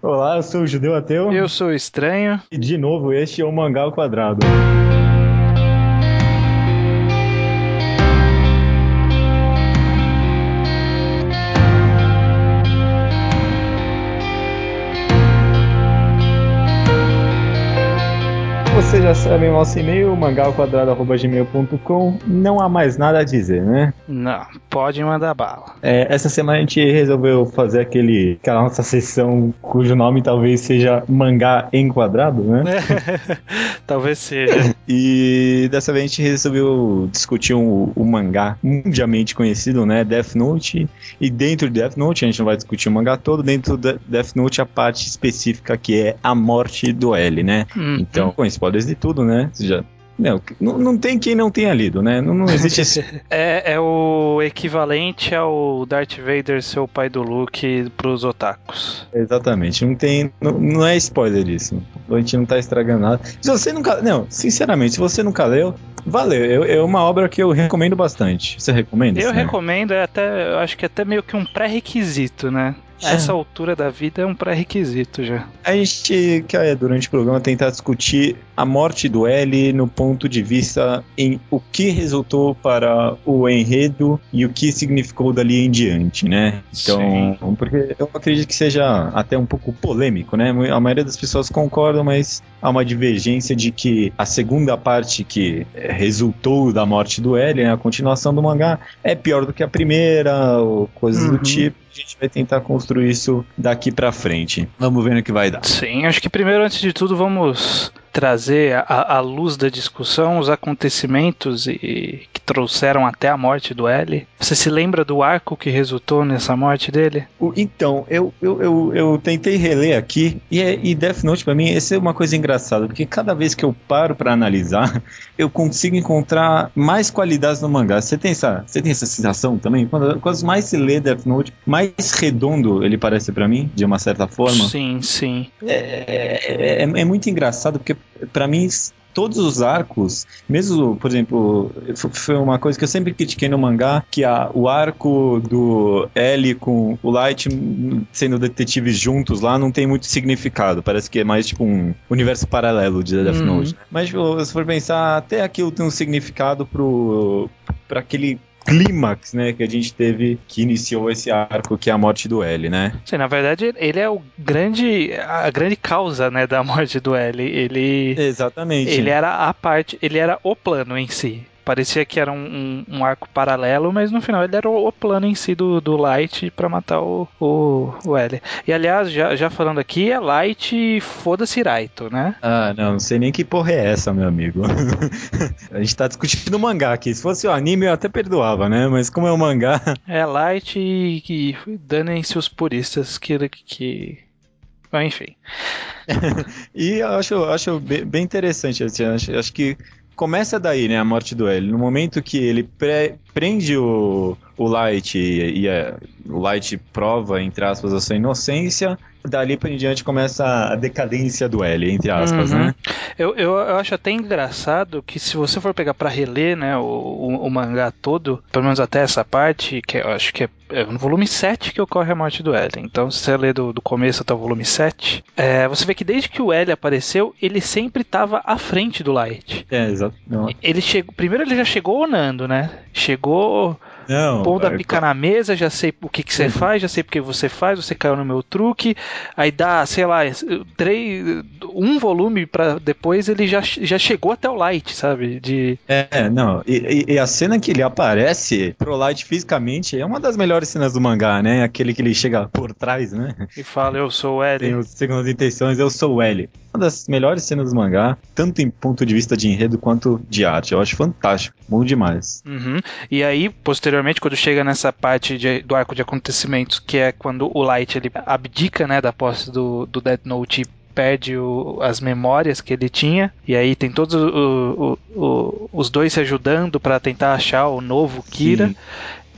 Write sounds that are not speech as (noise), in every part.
Olá, eu sou o Judeu Ateu. Eu sou o Estranho. E de novo, este é o Mangá ao Quadrado. Vocês já sabem o nosso e-mail, mangalquadrado.gmail.com. Não há mais nada a dizer, né? Não, pode mandar bala. É, essa semana a gente resolveu fazer aquele, aquela nossa sessão cujo nome talvez seja Mangá Enquadrado, né? (laughs) talvez seja. E dessa vez a gente resolveu discutir o um, um mangá mundialmente conhecido, né? Death Note. E dentro de Death Note, a gente não vai discutir o mangá todo, dentro de Death Note a parte específica que é a morte do L, né? Hum, então, com spoilers de tudo, né? Já não, não, tem quem não tenha lido, né? Não, não existe esse... (laughs) é, é o equivalente ao Darth Vader ser o pai do Luke pros otakus. Exatamente, não tem. Não, não é spoiler isso. A gente não tá estragando nada. Se você nunca. Não, sinceramente, se você nunca leu, valeu. É uma obra que eu recomendo bastante. Você recomenda? Eu recomendo, é até. Eu acho que é até meio que um pré-requisito, né? É. Essa altura da vida é um pré-requisito já. A gente quer, durante o programa, tentar discutir a morte do L no ponto de vista em o que resultou para o enredo e o que significou dali em diante, né? Então, Sim. porque eu acredito que seja até um pouco polêmico, né? A maioria das pessoas concordam, mas há uma divergência de que a segunda parte que resultou da morte do L, né, a continuação do mangá, é pior do que a primeira, ou coisas uhum. do tipo a gente vai tentar construir isso daqui para frente. Vamos ver no que vai dar. Sim, acho que primeiro, antes de tudo, vamos trazer à luz da discussão os acontecimentos e, trouxeram até a morte do L. Você se lembra do arco que resultou nessa morte dele? Então, eu, eu, eu, eu, tentei reler aqui e, é, e Death Note para mim essa é uma coisa engraçada, porque cada vez que eu paro para analisar, (laughs) eu consigo encontrar mais qualidades no mangá. Você tem essa, você tem essa sensação também? Quando, quanto mais se lê Death Note, mais redondo ele parece para mim, de uma certa forma. Sim, sim. É, é, é, é muito engraçado porque para mim todos os arcos, mesmo, por exemplo, foi uma coisa que eu sempre critiquei no mangá, que a, o arco do L com o Light sendo detetives juntos lá não tem muito significado. Parece que é mais tipo um universo paralelo de Death uhum. Note. Né? Mas se for pensar, até aquilo tem um significado pro para aquele clímax, né, que a gente teve que iniciou esse arco que é a morte do L, né? Sim, na verdade ele é o grande a grande causa, né, da morte do L. Ele Exatamente. Ele era a parte, ele era o plano em si parecia que era um, um, um, arco paralelo, mas no final ele era o, o plano em si do, do Light para matar o, o, o L. E aliás, já, já falando aqui, é Light foda-se Raito, né? Ah, não, não sei nem que porra é essa, meu amigo. (laughs) a gente tá discutindo mangá aqui. Se fosse o anime eu até perdoava, né? Mas como é o mangá. (laughs) É Light e, e danem-se os puristas que. que... enfim. (laughs) e eu acho, acho bem interessante, assim, acho, acho que começa daí, né, a morte do L. No momento que ele pre prende o, o Light e, e a, o Light prova, entre aspas, a sua inocência, dali para em diante começa a decadência do L, entre aspas, uhum. né? Eu, eu, eu, acho até engraçado que se você for pegar para reler, né, o, o, o, mangá todo, pelo menos até essa parte, que eu acho que é, é, no volume 7 que ocorre a morte do L. Então, se você ler do, do começo até o volume 7, é, você vê que desde que o L apareceu, ele sempre estava à frente do Light. É, exato. Ele chegou, primeiro ele já chegou onando, né? Chegou não, pondo a pica na mesa, já sei o que, que você uhum. faz, já sei porque você faz, você caiu no meu truque. Aí dá, sei lá, três, um volume para depois ele já, já chegou até o Light, sabe? De... É, não. E, e, a cena que ele aparece pro Light fisicamente é uma das melhores cenas do mangá, né? Aquele que ele chega por trás, né? E fala, eu sou o L. Tem os segundas intenções, eu sou o L. Uma das melhores cenas do mangá, tanto em ponto de vista de enredo quanto de arte. Eu acho fantástico, bom demais. Uhum. E aí, posteriormente posteriormente, quando chega nessa parte de, do arco de acontecimentos, que é quando o Light ele abdica né, da posse do, do Dead Note e perde o, as memórias que ele tinha e aí tem todos o, o, os dois se ajudando para tentar achar o novo Kira. Sim.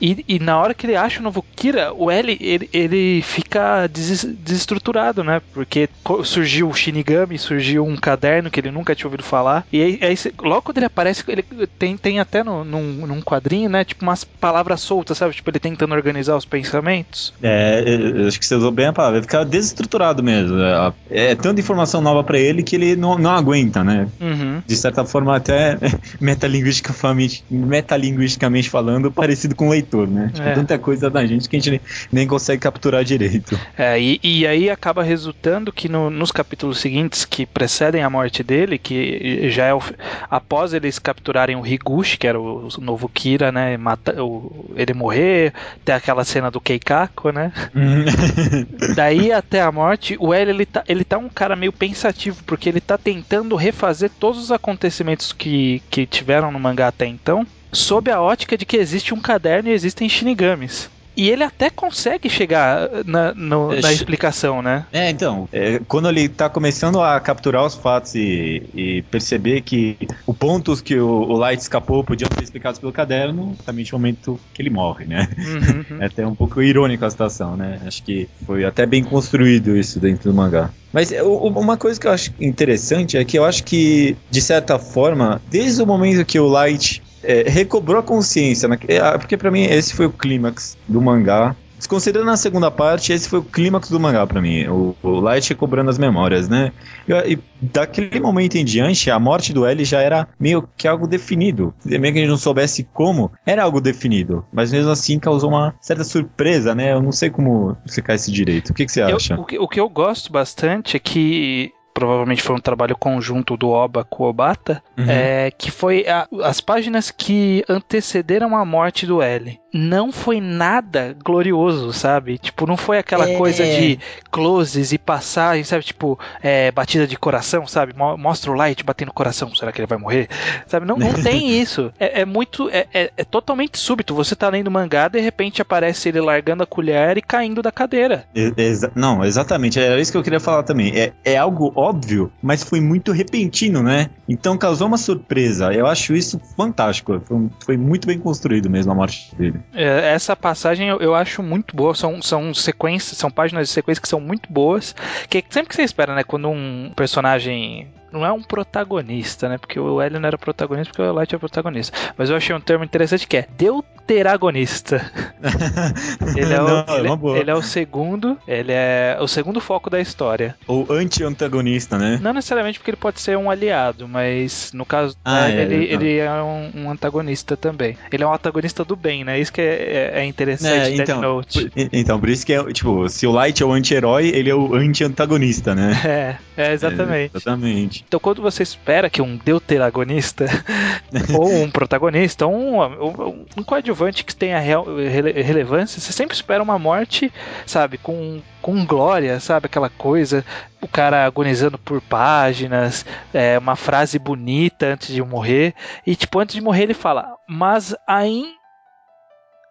E, e na hora que ele acha o novo Kira, o L ele, ele fica des, desestruturado, né? Porque surgiu o Shinigami, surgiu um caderno que ele nunca tinha ouvido falar. E aí, aí logo quando ele aparece, ele tem, tem até no, num, num quadrinho, né? Tipo umas palavras soltas, sabe? Tipo ele tentando organizar os pensamentos. É, eu acho que você usou bem a palavra. Ele fica desestruturado mesmo. É, é tanta informação nova para ele que ele não, não aguenta, né? Uhum. De certa forma, até (laughs) metalinguisticamente, metalinguisticamente falando, parecido com o leitor, né? Tipo, é. tanta coisa da gente que a gente nem consegue capturar direito. É, e, e aí acaba resultando que no, nos capítulos seguintes que precedem a morte dele, que já é o, após eles capturarem o Higuchi, que era o, o novo Kira, né? Mata, o, ele morrer, tem aquela cena do Keikako, né? (laughs) Daí até a morte, o L ele tá, ele tá um cara meio pensativo, porque ele tá tentando refazer todos os acontecimentos que, que tiveram no mangá até então, sob a ótica de que existe um caderno e existem shinigamis. E ele até consegue chegar na, no, na explicação, né? É, então, é, quando ele tá começando a capturar os fatos e, e perceber que os pontos que o, o, Light escapou podiam ser explicados pelo caderno, também o momento que ele morre, né? Uhum, uhum. (laughs) É até um pouco irônico a situação, né? Acho que foi até bem construído isso dentro do mangá. Mas é, uma coisa que eu acho interessante é que eu acho que, de certa forma, desde o momento que o Light é, recobrou a consciência. Né? Porque para mim esse foi o clímax do mangá. Desconsiderando a segunda parte, esse foi o clímax do mangá para mim. O, o, Light recobrando as memórias, né? E, e, daquele momento em diante, a morte do L já era meio que algo definido. Mesmo que a gente não soubesse como, era algo definido. Mas mesmo assim causou uma certa surpresa, né? Eu não sei como explicar esse direito. O que, que você acha? Eu, o, que, o que eu gosto bastante é que provavelmente foi um trabalho conjunto do Oba com o Obata, uhum. é, que foi a, as páginas que antecederam a morte do L não foi nada glorioso, sabe? Tipo, não foi aquela é... coisa de closes e passagem, sabe? Tipo, é, batida de coração, sabe? Mostra o light batendo no coração, será que ele vai morrer? Sabe? Não, não (laughs) tem isso. É, é muito. É, é, é, totalmente súbito. Você tá lendo mangá, de repente aparece ele largando a colher e caindo da cadeira. Exa não, exatamente. Era isso que eu queria falar também. É, é algo óbvio, mas foi muito repentino, né? Então causou uma surpresa. Eu acho isso fantástico. Foi, foi muito bem construído mesmo a morte dele. É, essa passagem eu, eu, acho muito boa. São, são sequências, são páginas de sequência que são muito boas. Que sempre que você espera, né? Quando um personagem não é um protagonista, né? Porque o L não era protagonista, porque o Light é protagonista. Mas eu achei um termo interessante que é deuteragonista. (laughs) ele, é o, não, ele, é ele, é o segundo, ele é o segundo foco da história. Ou anti-antagonista, né? Não necessariamente porque ele pode ser um aliado, mas no caso ah, é, ele, é, ele é um, um, antagonista também. Ele é um antagonista do bem, né? Isso que é, é, é interessante é, então, Note. Por, então, por isso que é, tipo, se o Light é o anti-herói, ele é o anti-antagonista, né? (laughs) É, é exatamente. exatamente. Então, quando você espera que um deuteragonista, (laughs) ou um protagonista, ou um, um, um coadjuvante que tenha real, rele, relevância, você sempre espera uma morte, sabe, com, com glória, sabe, aquela coisa, o cara agonizando por páginas, é, uma frase bonita antes de morrer, e tipo, antes de morrer ele fala, mas ainda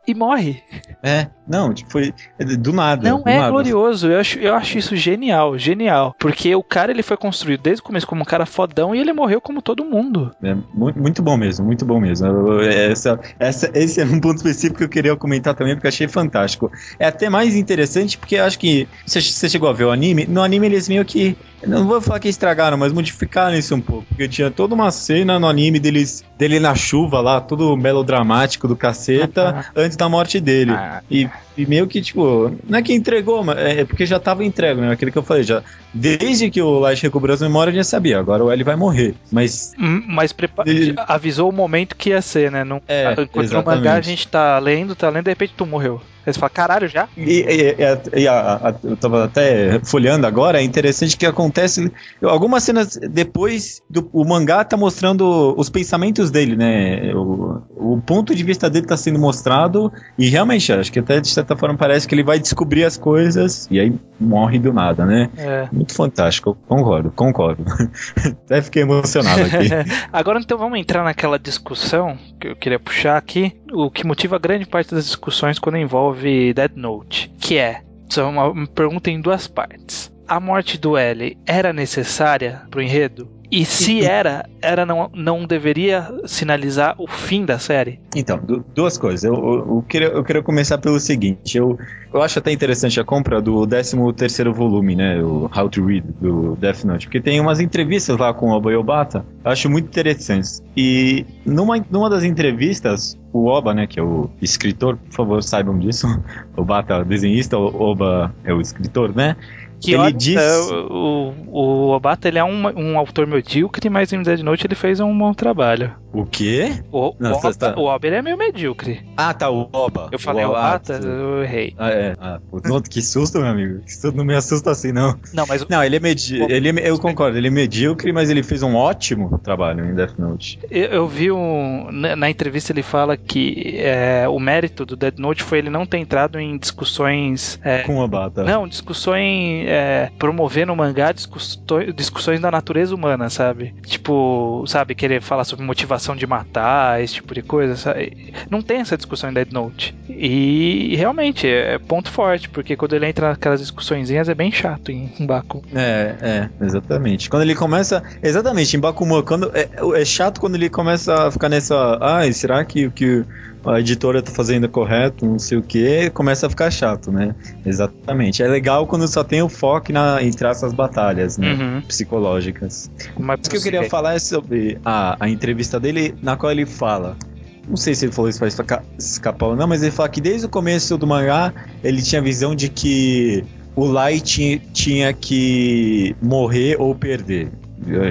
e morre. É, não, tipo, foi do nada. Não do é nada. glorioso. Eu acho, eu acho isso genial, genial. Porque o cara ele foi construído desde o começo como um cara fodão e ele morreu como todo mundo. É, muito, bom mesmo, muito bom mesmo. Essa, essa, esse é um ponto específico que eu queria comentar também, porque achei fantástico. É até mais interessante porque eu acho que você, você chegou a ver o anime. No anime eles meio que. Não vou falar que estragaram, mas modificaram isso um pouco. Porque tinha toda uma cena no anime deles, dele na chuva lá, todo melodramático do caceta, (laughs) antes da morte dele. Ah, e, e, meio que, tipo, não é que entregou, mas é, é porque já tava entregue, né? Aquilo que eu falei, já. Desde que o Light recobrou as memórias, já sabia, agora o L vai morrer. Mas. Hum, mas prepa de... avisou o momento que ia ser, né? Não, é, enquanto no mangá a gente tá lendo, tá lendo, de repente tu morreu. Aí você fala, caralho, já? E, e, e a, a, eu tava até folhando agora, é interessante que acontece. Algumas cenas depois, do, o mangá tá mostrando os pensamentos dele, né? O, o ponto de vista dele tá sendo mostrado, e realmente, acho que até de certa forma parece que ele vai descobrir as coisas e aí morre do nada, né? É. Muito fantástico, concordo, concordo. (laughs) até fiquei emocionado aqui. (laughs) agora então vamos entrar naquela discussão que eu queria puxar aqui, o que motiva grande parte das discussões quando envolve Dead Note, que é, é uma pergunta em duas partes. A morte do L era necessária pro enredo? E se era, era não, não deveria sinalizar o fim da série? Então, du duas coisas. Eu, eu, eu, queria, eu queria começar pelo seguinte. Eu, eu acho até interessante a compra do 13 terceiro volume, né? O How to Read, do Death Note. Porque tem umas entrevistas lá com o Obayobata. Eu acho muito interessantes. E numa, numa das entrevistas, o Oba, né, que é o escritor, por favor, saibam disso. (laughs) O Bata é o desenhista, o Oba é o escritor, né? Que ele olha, diz... o, o Obata ele é um, um autor medíocre, mas em Dead Note ele fez um bom trabalho. O quê? O, Não, o, Oba, tá... o Oba ele é meio medíocre. Ah, tá, o Oba. Eu falei o Obata, eu errei. Ah, é. Ah, que susto, meu amigo. Isso não me assusta assim, não. Não, mas... Não, ele é medíocre. Ele é, eu concordo, ele é medíocre, mas ele fez um ótimo trabalho em Death Note. Eu, eu vi um... Na, entrevista ele fala que é, o mérito do Dead Note foi ele não ter entrado em discussões... É, Com o Obata. Não, discussões é, promover no mangá discussões da natureza humana, sabe? Tipo, sabe, querer falar sobre motivação de matar, esse tipo de coisa, sabe? Não tem essa discussão em Dead Note. E realmente é ponto forte, porque quando ele entra naquelas discussõezinhas é bem chato em Baku. É, é, exatamente. Quando ele começa. Exatamente, em Bakuman, quando. É, é chato quando ele começa a ficar nessa. Ai, será que, que a editora tá fazendo correto, não sei o que, começa a ficar chato, né? Exatamente. É legal quando só tem o foco na, em essas batalhas, né? Uhum. Psicológicas. Mas o que eu queria falar é sobre a, a entrevista dele, na qual ele fala. Não sei se ele falou isso pra escapar ou não, mas ele fala que desde o começo do mangá ele tinha a visão de que o Light tinha que morrer ou perder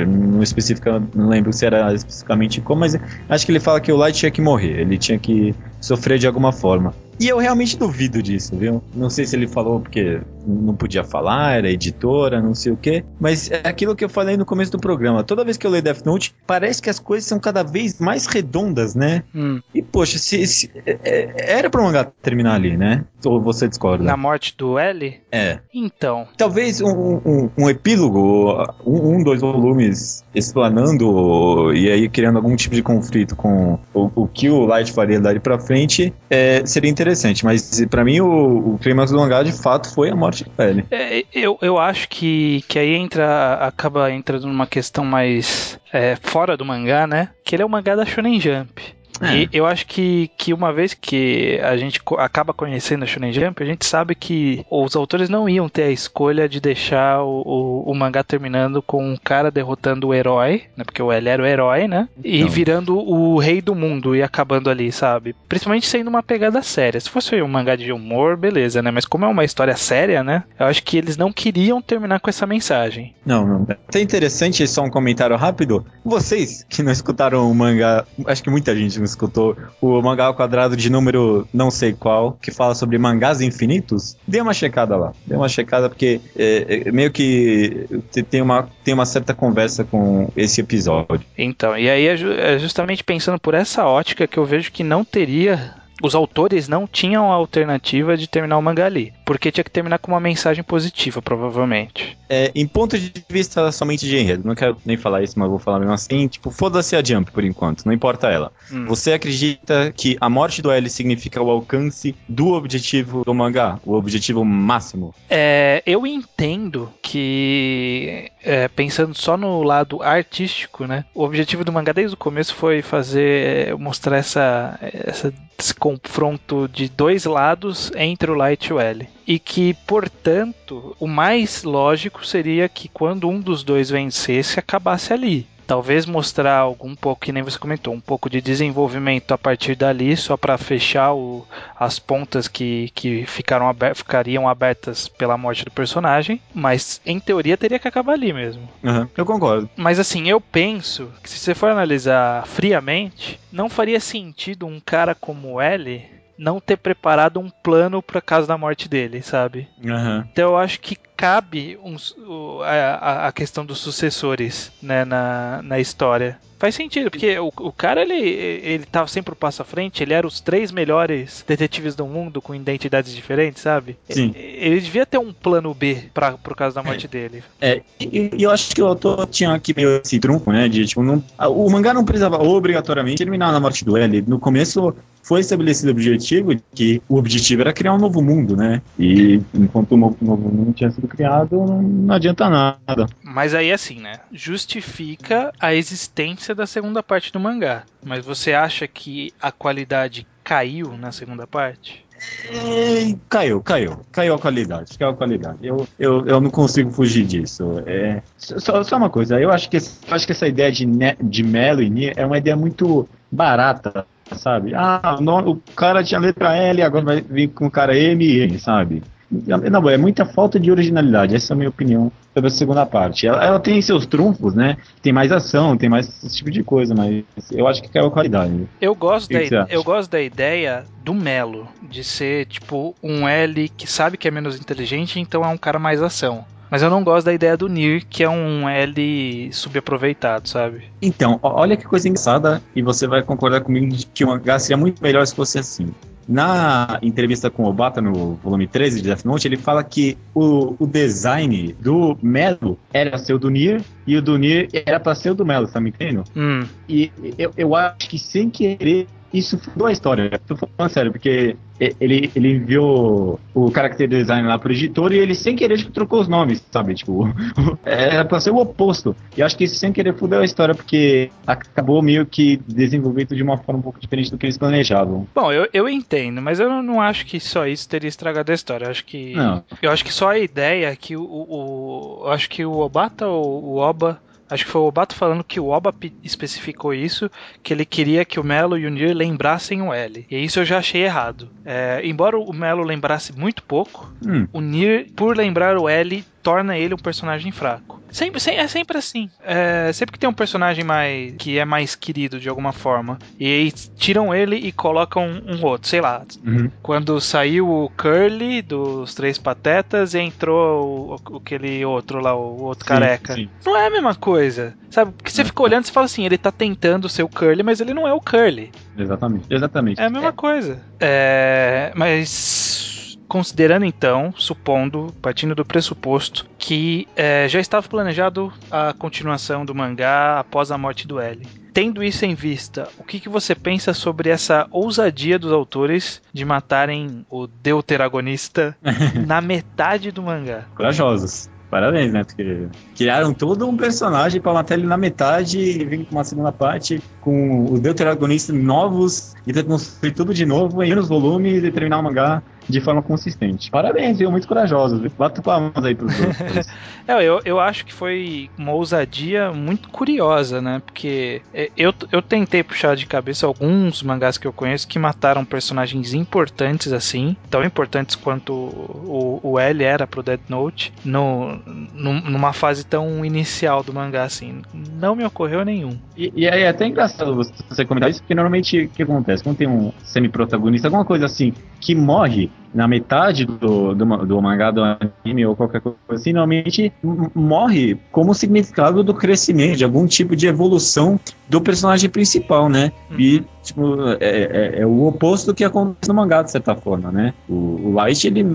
não especifica, não lembro se era especificamente como, mas acho que ele fala que o Light tinha que morrer, ele tinha que sofrer de alguma forma. E eu realmente duvido disso, viu? Não sei se ele falou porque não podia falar, era editora, não sei o quê. Mas é aquilo que eu falei no começo do programa. Toda vez que eu leio Death Note, parece que as coisas são cada vez mais redondas, né? Hum. E, poxa, se, se é, é era pra mangá terminar ali, né? Ou você discorda? Na morte do L? É. Então. Talvez um, um, um epílogo, um, um, dois volumes explanando e aí criando algum tipo de conflito com o, o que o Light faria dali pra frente, é, seria interessante mas para mim o, o clímax do mangá de fato foi a morte do L. É, eu, eu acho que, que aí entra acaba entrando numa questão mais é, fora do mangá, né? Que ele é o mangá da Shonen Jump. É. E eu acho que, que uma vez que a gente acaba conhecendo a Shonen Jump, a gente sabe que os autores não iam ter a escolha de deixar o, o, o mangá terminando com um cara derrotando o herói, né? Porque o L era o herói, né? E então. virando o rei do mundo e acabando ali, sabe? Principalmente sendo uma pegada séria. Se fosse um mangá de humor, beleza, né? Mas como é uma história séria, né? Eu acho que eles não queriam terminar com essa mensagem. Não, não. É interessante, só um comentário rápido. Vocês que não escutaram o mangá, acho que muita gente não escutou o mangá ao quadrado de número não sei qual, que fala sobre mangás infinitos, dê uma checada lá. Dê uma checada porque é, é, meio que tem uma, tem uma certa conversa com esse episódio. Então, e aí é, é justamente pensando por essa ótica que eu vejo que não teria os autores não tinham a alternativa de terminar o mangá ali, porque tinha que terminar com uma mensagem positiva, provavelmente. É, em ponto de vista somente de enredo, não quero nem falar isso, mas vou falar mesmo assim, tipo, foda-se a Jump por enquanto, não importa ela. Hum. Você acredita que a morte do L significa o alcance do objetivo do mangá, o objetivo máximo? É, eu entendo que, é, pensando só no lado artístico, né, o objetivo do mangá desde o começo foi fazer, mostrar essa, essa esse confronto de dois lados entre o Light e o L. E que, portanto, o mais lógico seria que quando um dos dois vencesse, acabasse ali talvez mostrar algum pouco, que nem você comentou, um pouco de desenvolvimento a partir dali, só para fechar o, as pontas que, que ficaram aber, ficariam abertas pela morte do personagem, mas em teoria teria que acabar ali mesmo. Uhum, eu concordo. Mas assim, eu penso que se você for analisar friamente, não faria sentido um cara como L não ter preparado um plano para caso da morte dele, sabe? Uhum. Então eu acho que cabe uns, a, a, questão dos sucessores né, na, na história. Faz sentido, porque o, o cara, ele, ele tava sempre o passo à frente, ele era os três melhores detetives do mundo com identidades diferentes, sabe? Sim. Ele, ele devia ter um plano B pra, pro caso da morte é. dele. É, e, e, eu acho que o autor tinha aqui meio esse trunfo, né? De, tipo, não, o mangá não precisava obrigatoriamente terminar na morte do L. No começo foi estabelecido o objetivo que o objetivo era criar um novo mundo, né? E enquanto o novo mundo tinha sido criado, não adianta nada. Mas aí assim, né? Justifica a existência da segunda parte do mangá. Mas você acha que a qualidade caiu na segunda parte? É, caiu, caiu. Caiu a qualidade. Caiu a qualidade. Eu, eu, eu não consigo fugir disso. É, só, só uma coisa, eu acho que, eu acho que essa ideia de, de Melo e Nier é uma ideia muito barata, sabe? Ah, o, o cara tinha letra L, agora vai vir com o cara M e N, sabe? Não, é muita falta de originalidade, essa é a minha opinião sobre a segunda parte. Ela, ela, tem seus trunfos, né? Tem mais ação, tem mais esse tipo de coisa, mas eu acho que caiu a qualidade. Eu gosto, da, eu gosto da ideia do Melo, de ser tipo um L que sabe que é menos inteligente, então é um cara mais ação. Mas eu não gosto da ideia do Nir, que é um L subaproveitado, sabe? Então, olha que coisa engraçada, e você vai concordar comigo de que o mangá seria muito melhor se fosse assim. Na entrevista com o Obata, no volume 13 de Death Note, ele fala que o, o design do Melo era ser o do Nier e o do Nier era pra ser o do Melo, tá me entendendo? Hum. E eu, eu acho que sem querer isso fudou a história. Tô falando sério, porque ele, ele enviou o character design lá pro editor e ele sem querer tipo, trocou os nomes, sabe? Tipo, (laughs) era pra ser o oposto. E acho que isso sem querer fudeu a história, porque acabou meio que desenvolvido de uma forma um pouco diferente do que eles planejavam. Bom, eu, eu entendo, mas eu não acho que só isso teria estragado a história. Eu acho que. Não. Eu acho que só a ideia que o. o, o eu acho que o Obata ou o Oba Acho que foi o Obato falando que o Oba especificou isso, que ele queria que o Melo e o Nier lembrassem o L. E isso eu já achei errado. É, embora o Melo lembrasse muito pouco, hum. o Nier, por lembrar o L, torna ele um personagem fraco. Sempre, é sempre assim. É, sempre que tem um personagem mais que é mais querido de alguma forma, e aí tiram ele e colocam um, um outro, sei lá. Uhum. Quando saiu o Curly dos Três Patetas e entrou o, o, aquele outro lá, o outro sim, careca. Sim. Não é a mesma coisa. Sabe? Porque você fica olhando e fala assim, ele tá tentando ser o Curly, mas ele não é o Curly. Exatamente. Exatamente. É a mesma é. coisa. É, mas Considerando então, supondo, partindo do pressuposto que é, já estava planejado a continuação do mangá após a morte do L. Tendo isso em vista, o que, que você pensa sobre essa ousadia dos autores de matarem o deuteragonista (laughs) na metade do mangá? Corajosos. Parabéns, né? Porque criaram todo um personagem para matar ele na metade e vir com uma segunda parte com os deuteragonistas novos e ter construir tudo de novo em menos volumes e terminar o mangá de forma consistente. Parabéns, viu? Muito corajosos. Bato palmas aí pros dois. (laughs) é, eu, eu acho que foi uma ousadia muito curiosa, né? Porque é, eu, eu tentei puxar de cabeça alguns mangás que eu conheço que mataram personagens importantes assim, tão importantes quanto o, o L era pro Dead Note, no, numa fase tão inicial do mangá assim. Não me ocorreu nenhum. E, e é até engraçado você comentar isso, porque normalmente o que acontece? Quando tem um semi-protagonista, alguma coisa assim, que morre, na metade do, do, do, mangá, do anime ou qualquer coisa assim, normalmente morre como significado do crescimento, de algum tipo de evolução do personagem principal, né? Uhum. E, tipo, é, é, é, o oposto do que acontece no mangá, de certa forma, né? O, o Light, ele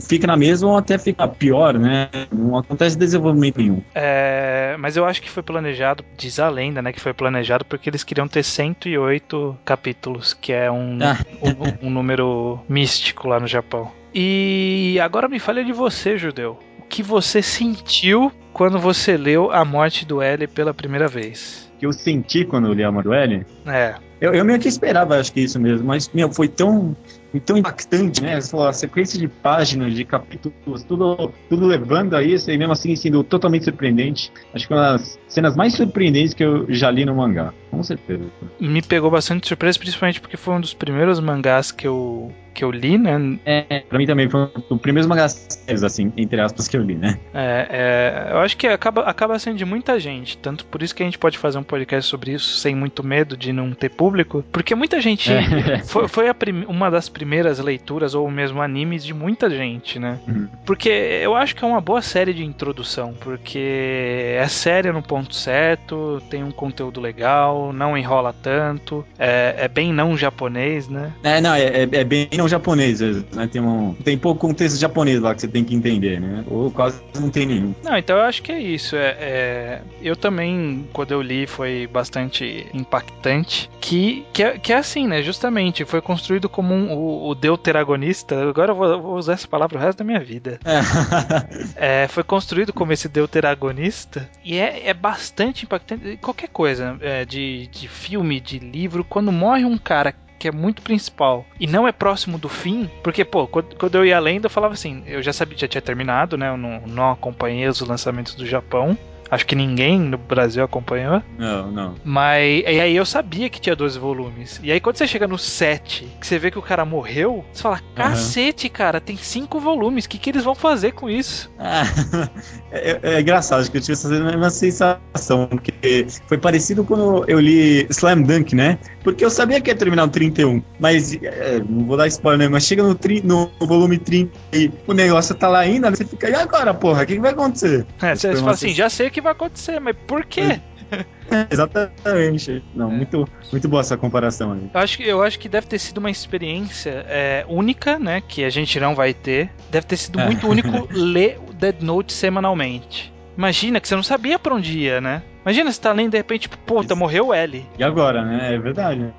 fica na mesma ou até fica pior, né? Não acontece desenvolvimento nenhum. É, mas eu acho que foi planejado, diz a lenda, né? Que foi planejado porque eles queriam ter 108 capítulos, que é um, ah. um, um número místico lá no Japão. E agora me fale de você, judeu. O que você sentiu quando você leu A Morte do L pela primeira vez? Que eu senti quando eu li A L? É. Eu, eu meio que esperava, acho que isso mesmo, mas, meu, foi tão tão impactante, né? A sequência de páginas, de capítulos, tudo, tudo levando a isso e mesmo assim sendo totalmente surpreendente. Acho que uma das cenas mais surpreendentes que eu já li no mangá, com certeza. Me pegou bastante surpresa, principalmente porque foi um dos primeiros mangás que eu, que eu li, né? É, pra mim também foi dos primeiros mangás, assim, entre aspas, que eu li, né? É, é, eu acho que acaba, acaba sendo de muita gente, tanto por isso que a gente pode fazer um podcast sobre isso sem muito medo de não ter público, porque muita gente. É. (laughs) Foi, foi prim, uma das primeiras leituras ou mesmo animes de muita gente, né? Uhum. Porque eu acho que é uma boa série de introdução, porque é séria no ponto certo, tem um conteúdo legal, não enrola tanto, é, é bem não japonês, né? É, não, é, é, é bem é um japonês, né? Tem, um, tem pouco contexto japonês lá que você tem que entender, né? Ou quase não tem nenhum. Não, então eu acho que é isso. É, é, eu também, quando eu li, foi bastante impactante. Que, que, é, que é assim, né? Justamente, foi construído como um, o, o deuteragonista. Agora eu vou, vou, usar essa palavra o resto da minha vida. É. (laughs) foi construído como esse deuteragonista. E é, é bastante impactante. Qualquer coisa, é, de, de filme, de livro, quando morre um cara que é muito principal e não é próximo do fim, porque, pô, quando eu ia lendo, eu falava assim, eu já sabia, já tinha terminado, né? Eu não, não acompanhei os lançamentos do Japão. Acho que ninguém no Brasil acompanhou. Não, não. Mas e aí eu sabia que tinha 12 volumes. E aí quando você chega no 7, que você vê que o cara morreu, você fala: cacete, uhum. cara, tem 5 volumes. O que, que eles vão fazer com isso? Ah, (laughs) é, é, engraçado, acho que eu tive essa mesma sensação. Porque foi parecido quando eu li Slam Dunk, né? Porque eu sabia que ia terminar no 31. Mas, é, não vou dar spoiler, mas chega no, tri, no volume 30 e o negócio tá lá ainda, você fica, e agora, porra? O que, que vai acontecer? É, você fala assim, já sei que vai acontecer, mas por quê? É, (laughs) exatamente. Não, é. muito, muito boa essa comparação aí. Eu acho, que, eu acho que deve ter sido uma experiência é, única, né? Que a gente não vai ter. Deve ter sido muito único (laughs) ler o Dead Note semanalmente. Imagina que você não sabia pra onde ia, né? Imagina você tá lendo de repente, tipo, puta, morreu o L. E agora, né? É verdade.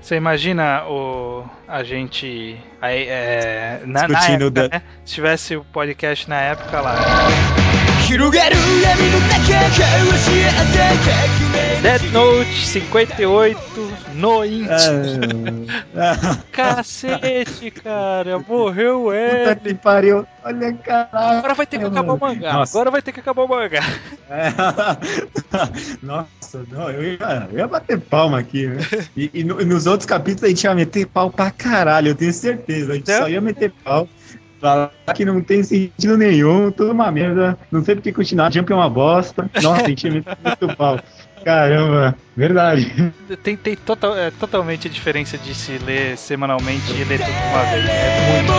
Você imagina o a gente aí, é, na, na época, né? Se tivesse o podcast na época lá. Dead Note 58 no Int. Ah, Cacete, cara. Morreu o L. Puta que pariu. Olha, caralho. Agora vai ter que acabar o mangá. Nossa. Agora vai ter que acabar o mangá. É. (laughs) Nossa, não, eu ia, eu ia bater palma aqui, né? E, e, no, e, nos outros capítulos a gente ia meter pau pra caralho, eu tenho certeza. A gente então... só ia meter pau. Falar que não tem sentido nenhum, tudo uma merda. Não sei porque continuar. Jump é uma bosta. Nossa, ia meter muito pau. Caramba, verdade. Tem, tem total, é, totalmente a diferença de se ler semanalmente e ler tudo de uma vez. É muito.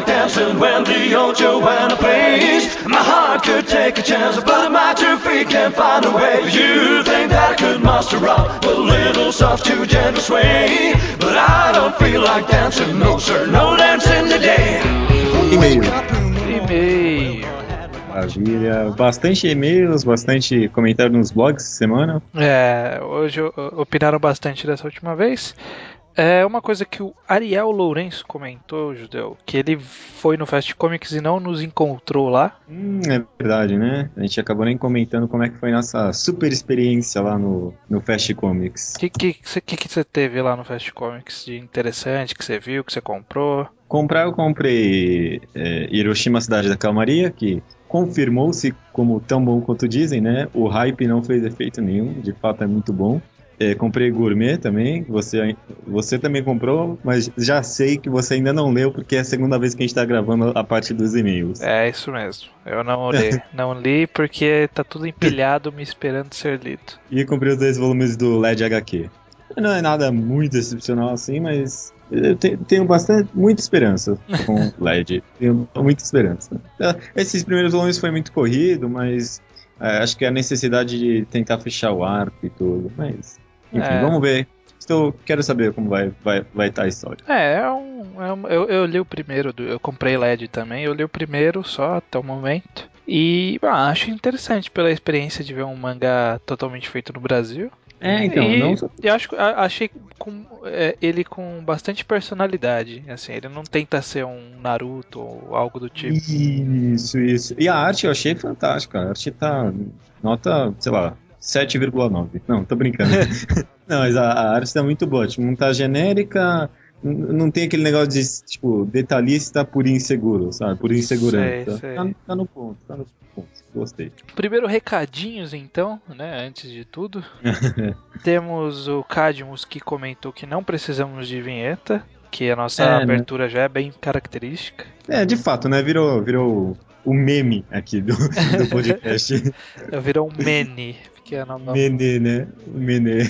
Like dancing when the old Joanna plays. My heart could take a chance, but my two feet can't find a way. You think that I could muster up a little soft to gentle sway? But I don't feel like dancing, no sir, no dancing today. E-mail. E-mail. Maravilha. Bastante e-mails, bastante comentário nos blogs essa semana. É, hoje opinaram bastante dessa última vez. É uma coisa que o Ariel Lourenço comentou, Judeu, que ele foi no Fast Comics e não nos encontrou lá. Hum, é verdade, né? A gente acabou nem comentando como é que foi nossa super experiência lá no, no Fast Comics. O que, que, que, que você teve lá no Fast Comics de interessante que você viu, que você comprou? Comprar, eu comprei é, Hiroshima Cidade da Calmaria, que confirmou-se como tão bom quanto dizem, né? O hype não fez efeito nenhum, de fato é muito bom. É, comprei Gourmet também, você, você também comprou, mas já sei que você ainda não leu porque é a segunda vez que a gente está gravando a parte dos e-mails. É isso mesmo, eu não li. (laughs) não li porque tá tudo empilhado me esperando ser lido. E comprei os dois volumes do LED HQ. Não é nada muito excepcional assim, mas eu tenho bastante, muita esperança com (laughs) LED. tenho muita esperança. Esses primeiros volumes foi muito corrido, mas é, acho que a necessidade de tentar fechar o arco e tudo, mas enfim, é. vamos ver. Estou, quero saber como vai vai vai estar tá a história. É, é um, é um eu, eu, li o primeiro, eu comprei LED também, eu li o primeiro só até o momento. E ah, acho interessante pela experiência de ver um mangá totalmente feito no Brasil. É, então, e, não... eu acho, achei com, é, ele com bastante personalidade. Assim, ele não tenta ser um Naruto ou algo do tipo. Isso, isso. E a arte eu achei fantástica. A arte tá nota, sei lá, 7,9. Não, tô brincando. (laughs) não, mas a, a arte tá muito boa. Tipo, não tá genérica, não tem aquele negócio de, tipo, detalhista por inseguro, sabe? Por insegurança. Sei, sei. Tá, tá, no ponto, tá no ponto. Gostei. Primeiro, recadinhos, então, né? Antes de tudo. (laughs) Temos o Cadmus que comentou que não precisamos de vinheta. Que a nossa é, né? abertura né? já é bem característica. É, de fato, né? Virou, virou o meme aqui do, do (laughs) podcast. Virou um mene que é nome Menê, né? Menê.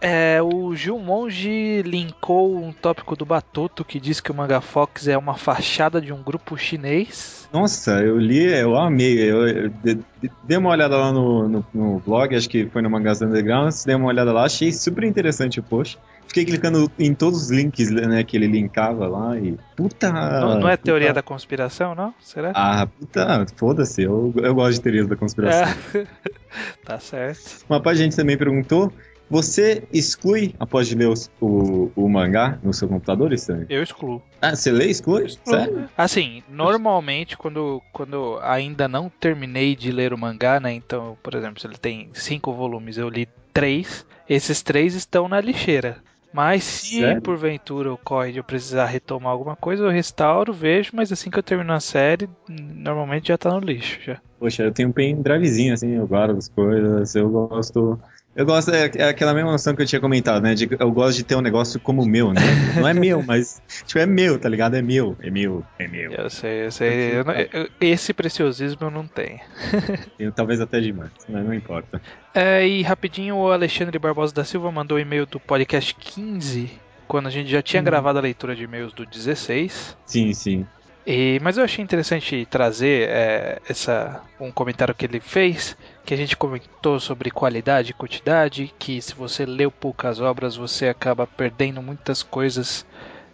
É, o Gil Monge linkou um tópico do Batoto que diz que o Manga Fox é uma fachada de um grupo chinês. Nossa, eu li, eu amei. Eu, eu, eu dei uma olhada lá no, no, no, blog, acho que foi no Mangás Underground, dei uma olhada lá, achei super interessante o post. Fiquei clicando em todos os links né, que ele linkava lá e. Puta! Não, não é puta. teoria da conspiração, não? Será? Ah, puta, foda-se, eu, eu gosto de teorias da conspiração. É. (laughs) tá certo. Uma parte de gente também perguntou você exclui, após de ler o, o, o, mangá no seu computador, Stanley? Eu excluo. Ah, você lê e exclui? excluo. Sério? Assim, normalmente, quando, quando ainda não terminei de ler o mangá, né? Então, por exemplo, se ele tem cinco volumes, eu li três. Esses três estão na lixeira. Mas se Sério? porventura ocorre de eu precisar retomar alguma coisa, eu restauro, vejo, mas assim que eu termino a série, normalmente já tá no lixo já. Poxa, eu tenho um pendrivezinho assim, eu guardo as coisas, eu gosto. Eu gosto, é, é aquela mesma noção que eu tinha comentado, né? De, eu gosto de ter um negócio como meu, né? (laughs) Não é meu, mas. Tipo, é meu, tá ligado? É meu, é meu, é meu. Eu sei, eu sei. Eu não, eu, esse preciosismo eu não tenho. (laughs) Tenho talvez até demais, mas não importa. É, e rapidinho, o Alexandre Barbosa da Silva mandou um e-mail do podcast 15, quando a gente já tinha hum. gravado a leitura de e-mails do 16. Sim, sim. E, mas eu achei interessante trazer é, essa, um comentário que ele fez, que a gente comentou sobre qualidade e quantidade, que se você leu poucas obras, você acaba perdendo muitas coisas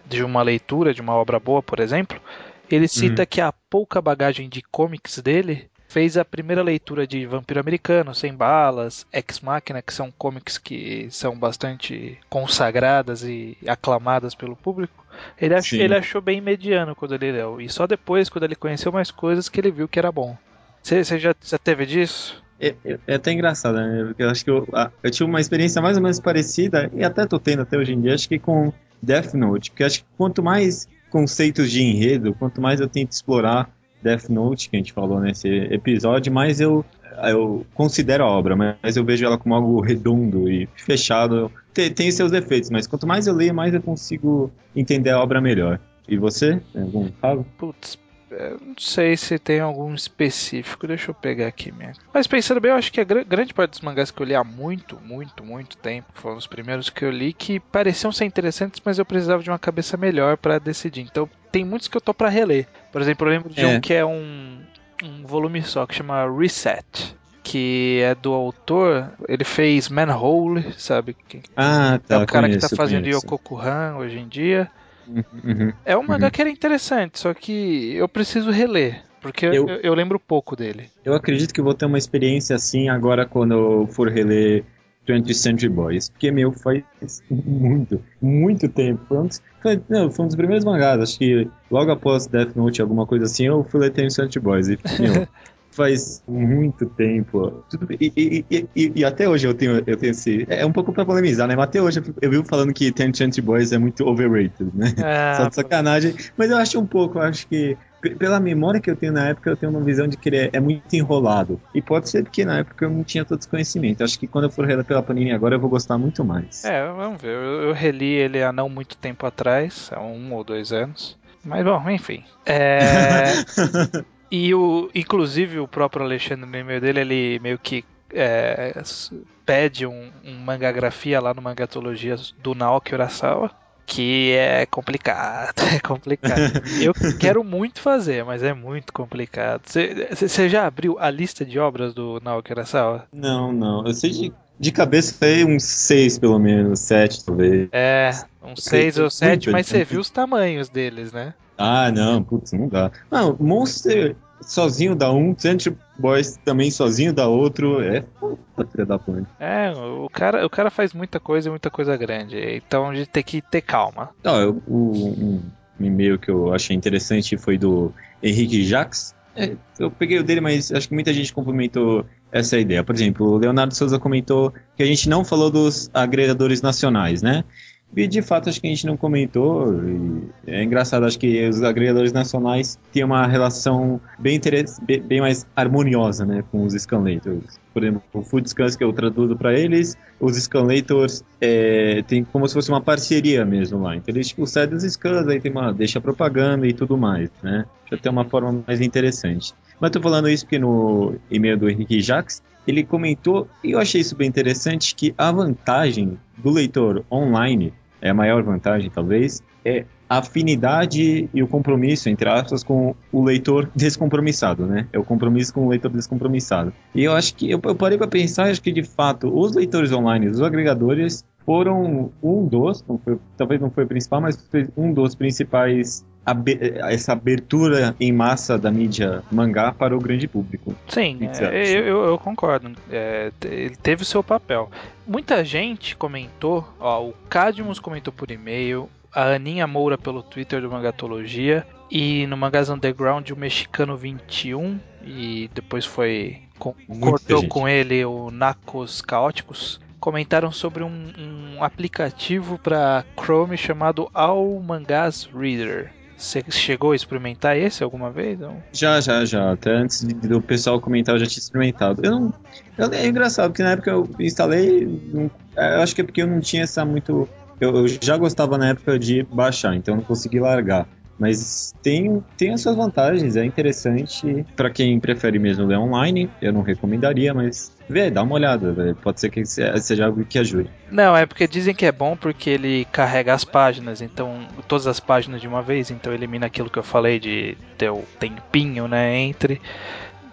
de uma leitura, de uma obra boa, por exemplo. Ele cita uhum. que a pouca bagagem de comics dele fez a primeira leitura de Vampiro Americano, Sem Balas, Ex Machina, que são comics que são bastante consagradas e aclamadas pelo público. Ele achou, ele achou bem mediano quando ele leu. E só depois, quando ele conheceu mais coisas, que ele viu que era bom. Você já, já teve disso? É, é, até engraçado, né? Porque eu acho que eu, eu tive uma experiência mais ou menos parecida, e até tô tendo até hoje em dia, acho que com Death Note. Porque acho que quanto mais conceitos de enredo, quanto mais eu tento explorar Death Note, que a gente falou nesse episódio, mais eu, eu considero a obra, mas eu vejo ela como algo redondo e fechado. Tem, tem seus defeitos, mas quanto mais eu leio, mais eu consigo entender a obra melhor. E você? Tem algum caso? Putz, não sei se tem algum específico, deixa eu pegar aqui mesmo. Mas pensando bem, eu acho que a gr grande parte dos mangás que eu li há muito, muito, muito tempo, foram os primeiros que eu li que pareciam ser interessantes, mas eu precisava de uma cabeça melhor para decidir. Então tem muitos que eu tô para reler. Por exemplo, eu lembro de é. um que é um, um volume só, que chama Reset que é do autor, ele fez Manhole, sabe? Ah, tá. É o cara conheço, que tá fazendo conheço. Yokokuhan hoje em dia. Uhum, É um mangá uhum. que era interessante, só que eu preciso reler. Porque eu, Eu- eu, lembro pouco dele. Eu acredito que vou ter uma experiência assim agora quando eu for reler 20th Century Boys. Porque, meu, faz muito, muito tempo. Foi um dos, foi, não, foi um dos primeiros mangás. Acho que logo após Death Note, alguma coisa assim, eu fui ler 20th Century Boys. E, meu, (laughs) faz muito tempo. E, e- e- e- até hoje eu tenho, eu tenho esse. É um pouco pra polemizar, né? Mas até hoje eu- vivo falando que 20th Century Boys é muito overrated, né? Ah, (laughs) Só de sacanagem. Mas eu acho um pouco, eu acho que. Pela memória que eu tenho na época, eu tenho uma visão de que ele é, é muito enrolado. E pode ser porque na época eu não tinha todo esse conhecimento. Acho que quando eu for reler pela Panini agora, eu vou gostar muito mais. É, vamos ver. Eu, eu reli ele há não muito tempo atrás, há um ou dois anos. Mas bom, enfim. É, (laughs) e o, inclusive o próprio Alexandre no e-mail dele, ele meio que é, pede um, um mangagrafia lá no Mangatologia do Naoki Urasawa. Que é complicado, (laughs) é complicado. Eu quero muito fazer, mas é muito complicado. Você já abriu a lista de obras do Naoki Urasawa? não, não. Eu sei de, de cabeça aí uns seis, pelo menos, sete, talvez. É, uns seis ou muito, sete, mas ele tem você viu os tamanhos deles, né? Ah, não, putz, não dá. Não, Monster sozinho dá um, Century Boys também sozinho dá outro. É filha da puta. É, o cara, o cara faz muita coisa e muita coisa grande. Então a gente tem que ter calma. Não, eu, o, um e-mail que eu achei interessante foi do Henrique Jacques. É, eu peguei o dele, mas acho que muita gente complementou essa ideia. Por exemplo, o Leonardo Souza comentou que a gente não falou dos agregadores nacionais, né? E de fato acho que a gente não comentou. é engraçado, acho que os agregadores nacionais têm uma relação bem, bem, mais harmoniosa né, com os scanlators. Por exemplo, o Food Scans que eu traduzo para eles, os scanlators é, tem como se fosse uma parceria mesmo lá. Então eles tipo, os scans, aí tem uma, deixa propaganda e tudo mais, né? Já tem uma forma mais interessante. Mas tô falando isso porque no e-mail do Henrique Jacques, ele comentou, e eu achei isso bem interessante, que a vantagem do leitor online, é a maior vantagem talvez, é a afinidade e o compromisso, entre aspas, com o leitor descompromissado, né? É o compromisso com o leitor descompromissado. E eu acho que, eu, parei para pensar, acho que de fato, os leitores online, os agregadores, foram um dos, não foi, talvez não foi o principal, mas um dos principais essa abertura em massa da mídia mangá para o grande público. Sim, é, eu, eu, concordo. É, ele teve o seu papel. Muita gente comentou, ó, o Cadmus comentou por e-mail, a Aninha Moura pelo Twitter do Mangatologia e no Mangás Underground o Mexicano 21 e depois foi com, cortou com ele o Nacos Caóticos comentaram sobre um, um aplicativo para Chrome chamado All Mangás Reader. Você chegou a experimentar esse alguma vez? Já, já, já. Até antes do pessoal comentar, eu já tinha experimentado. Eu não. Eu, é engraçado, porque na época eu instalei. Não, eu acho que é porque eu não tinha essa muito. Eu, eu já gostava na época de baixar, então eu não consegui largar. Mas tem, tem as suas vantagens, é interessante. para quem prefere mesmo ler online, eu não recomendaria, mas vê, dá uma olhada, pode ser que seja algo que ajude. Não, é porque dizem que é bom porque ele carrega as páginas, então todas as páginas de uma vez, então elimina aquilo que eu falei de ter o tempinho, né, entre.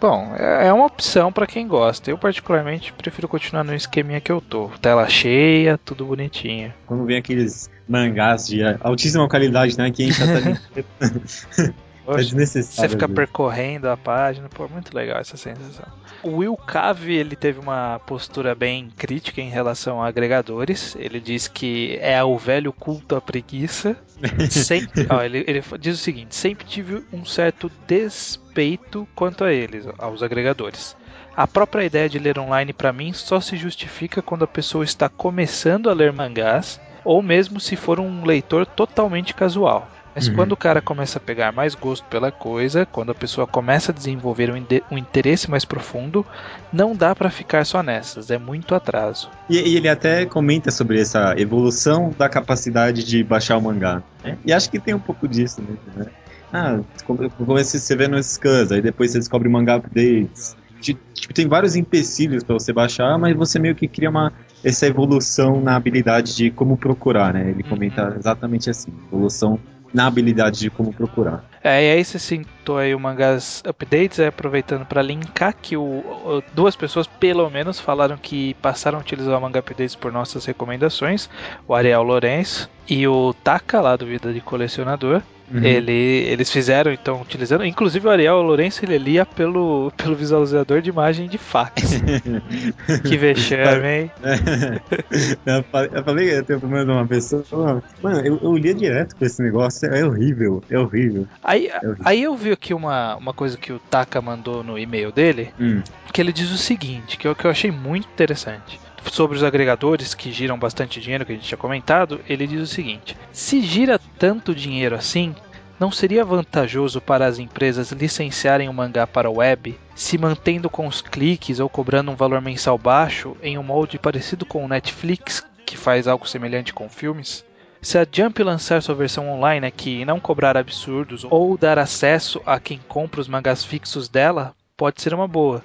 Bom, é, é uma opção para quem gosta. Eu, particularmente, prefiro continuar no esqueminha que eu tô. Tela cheia, tudo bonitinho. Quando vem aqueles mangás de altíssima qualidade, né? Que enche a (laughs) é desnecessário. Você fica percorrendo a página, pô, muito legal essa sensação. O Will Cave, ele teve uma postura bem crítica em relação a agregadores. Ele diz que é o velho culto à preguiça. (laughs) Sempre, ó, ele, ele diz o seguinte: sempre tive um certo despeito quanto a eles, aos agregadores. A própria ideia de ler online para mim só se justifica quando a pessoa está começando a ler mangás ou mesmo se for um leitor totalmente casual. Mas uhum. quando o cara começa a pegar mais gosto pela coisa, quando a pessoa começa a desenvolver um, um interesse mais profundo, não dá para ficar só nessas, é muito atraso. E, e, ele até comenta sobre essa evolução da capacidade de baixar o mangá. Né? E acho que tem um pouco disso mesmo, né? Ah, começa você vê no scans, aí depois você descobre mangá updates. Tipo, tem vários empecilhos para você baixar, mas você meio que cria uma essa evolução na habilidade de como procurar, né? Ele comenta uhum. exatamente assim, evolução na habilidade de como procurar. É, e aí você citou aí o Mangás Updates, é, aproveitando para linkar que o, o, duas pessoas pelo menos falaram que passaram a utilizar o Manga Updates por nossas recomendações, o Ariel Lourenço e o Taka lá do Vida de Colecionador. Uhum. Ele, eles fizeram, então, utilizando. Inclusive o Ariel Lourenço ele lia pelo, pelo visualizador de imagem de fax. (laughs) que vexame, hein? eu falei que eu tenho problema de uma pessoa. Mano, eu, eu lia direto com esse negócio. É horrível, é horrível. Aí, é horrível. aí eu vi aqui uma, uma coisa que o Taka mandou no e-mail dele. Hum. Que ele diz o seguinte, que eu, que eu achei muito interessante sobre os agregadores que giram bastante dinheiro, que a gente tinha comentado, ele diz o seguinte: se gira tanto dinheiro assim, não seria vantajoso para as empresas licenciarem o mangá para a web, se mantendo com os cliques ou cobrando um valor mensal baixo em um molde parecido com o Netflix, que faz algo semelhante com filmes? Se a Jump lançar sua versão online aqui e não cobrar absurdos ou dar acesso a quem compra os mangás fixos dela, pode ser uma boa.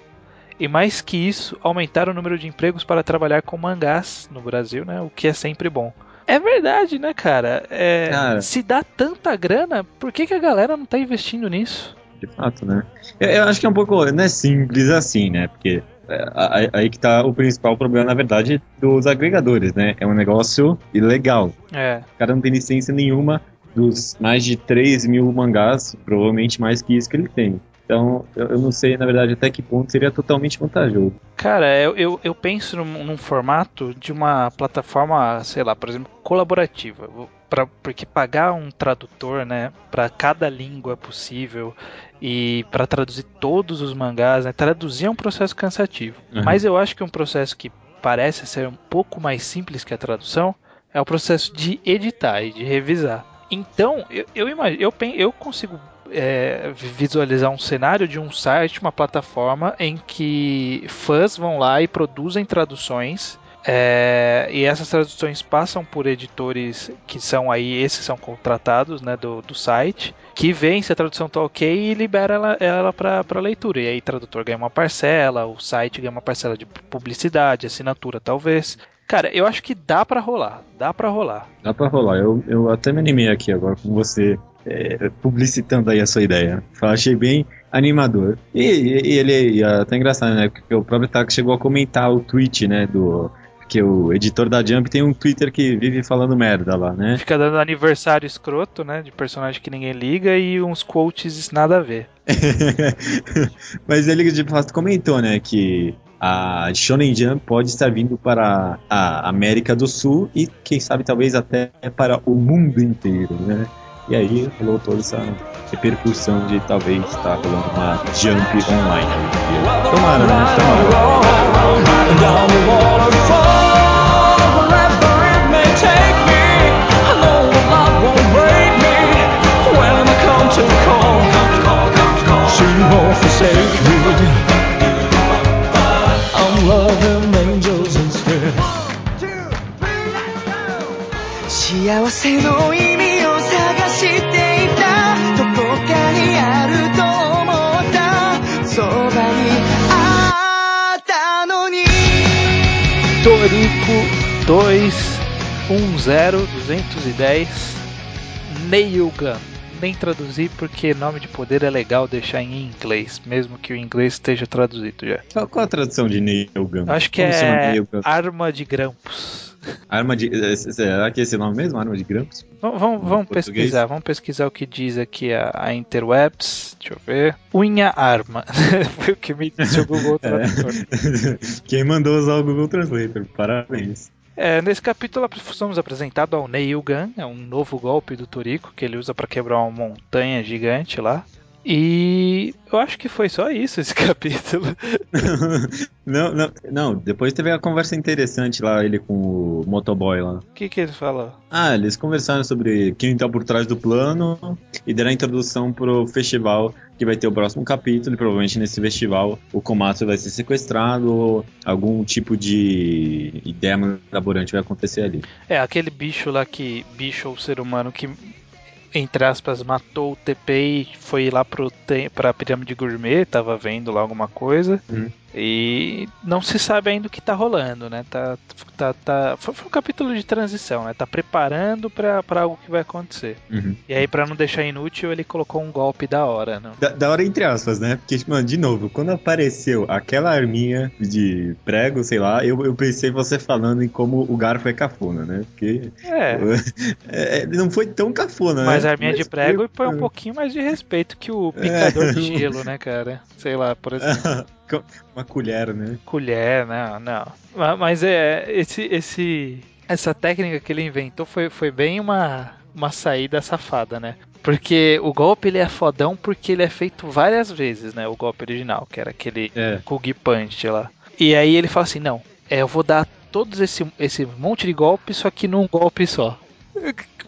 E mais que isso, aumentar o número de empregos para trabalhar com mangás no Brasil, né? O que é sempre bom. É verdade, né, cara? É, cara? Se dá tanta grana, por que, que a galera não tá investindo nisso? De fato, né? Eu, eu acho que é um pouco. Não é simples assim, né? Porque é, aí que tá o principal problema, na verdade, dos agregadores, né? É um negócio ilegal. É. O cara não tem licença nenhuma dos mais de 3 mil mangás, provavelmente mais que isso que ele tem. Então, eu, eu, não sei, na verdade, até que ponto seria totalmente vantajoso. Cara, eu, eu, eu penso num, num, formato de uma plataforma, sei lá, por exemplo, colaborativa. Pra, porque pagar um tradutor, né, para cada língua possível e para traduzir todos os mangás, né, traduzir é um processo cansativo. Uhum. Mas eu acho que um processo que parece ser um pouco mais simples que a tradução é o processo de editar e de revisar. Então, eu, eu, imagino, eu, eu consigo é, visualizar um cenário de um site, uma plataforma em que fãs vão lá e produzem traduções É, e essas traduções passam por editores que são aí, esses são contratados né, do, do site, que veem se a tradução tá ok e libera ela, ela para leitura. E aí o tradutor ganha uma parcela, o site ganha uma parcela de publicidade, assinatura talvez. Cara, eu acho que dá para rolar, dá para rolar. Dá para rolar. Eu, eu até me animei aqui agora com você é, publicitando aí a sua ideia. Achei bem animador. E, e, e ele é até engraçado, né? Porque o próprio Taco chegou a comentar o tweet, né? Do porque o editor da Jump tem um Twitter que vive falando merda lá, né? Fica dando aniversário escroto, né? De personagem que ninguém liga e uns quotes nada a ver. (laughs) Mas ele de fato comentou, né? Que a Shonen Jump pode estar vindo para a América do Sul e, quem sabe, talvez até para o mundo inteiro, né? E aí rolou toda essa repercussão de talvez estar rolando uma Jump online. Tomara, né? Tomara. won't forsake me. I'm loving angels instead. 幸せの意味 そばにあったのに Torico 210 210 Nail Gun nem traduzir porque nome de poder é legal deixar em inglês, mesmo que o inglês esteja traduzido já. Qual, qual a tradução de Nail Gun? Acho que Como é arma de grampos. Arma de. Eh, será que é esse nome mesmo? Arma de grampos? Vamos, vamos, vamos pesquisar, vamos pesquisar o que diz aqui a, a Interwebs. Deixa eu ver. Unha arma. (laughs) Foi o que me disse o Google. (laughs) Tradutor. É. (laughs) Quem mandou usar o Google Translator? Parabéns. É, nesse capítulo somos apresentados ao Nail Gun, é um novo golpe do Toriko que ele usa para quebrar uma montanha gigante lá. E eu acho que foi só isso esse (laughs) capítulo. (laughs) não, não, não, depois teve a conversa interessante lá, ele com o motoboy lá. O que que ele falou? Ah, eles conversaram sobre quem tá por trás do plano e deram a introdução pro festival que vai ter o próximo capítulo e provavelmente nesse festival o Komatsu vai ser sequestrado, algum tipo de ideia laborante vai acontecer ali. É, aquele bicho lá que, bicho ou ser humano que entre aspas, matou o TP e foi lá pro, pra pirâmide gourmet, tava vendo lá alguma coisa. Hum. E não se sabe ainda o que tá rolando, né? Tá, tá, tá, foi, um capítulo de transição, né? Tá preparando para algo que vai acontecer. Uhum. E aí, para não deixar inútil, ele colocou um golpe da hora, não? Da, da hora entre aspas, né? Porque, mano, de novo, quando apareceu aquela arminha de prego, sei lá, eu, eu pensei você falando em como o garfo é cafona, né? Porque. É. (laughs) é não foi tão cafona, Mas né? a arminha Mas de prego foi um pouquinho mais de respeito que o picador é. de gelo, né, cara? Sei lá, por (laughs) exemplo. Uma colher, né? Colher, não, não. Mas é, esse, esse, essa técnica que ele inventou foi, foi bem uma, uma saída safada, né? Porque o golpe ele é fodão porque ele é feito várias vezes, né? O golpe original, que era aquele é. Kugi Punch lá. E aí ele fala assim: não, é, eu vou dar todos esse, esse monte de golpes, só que num golpe só.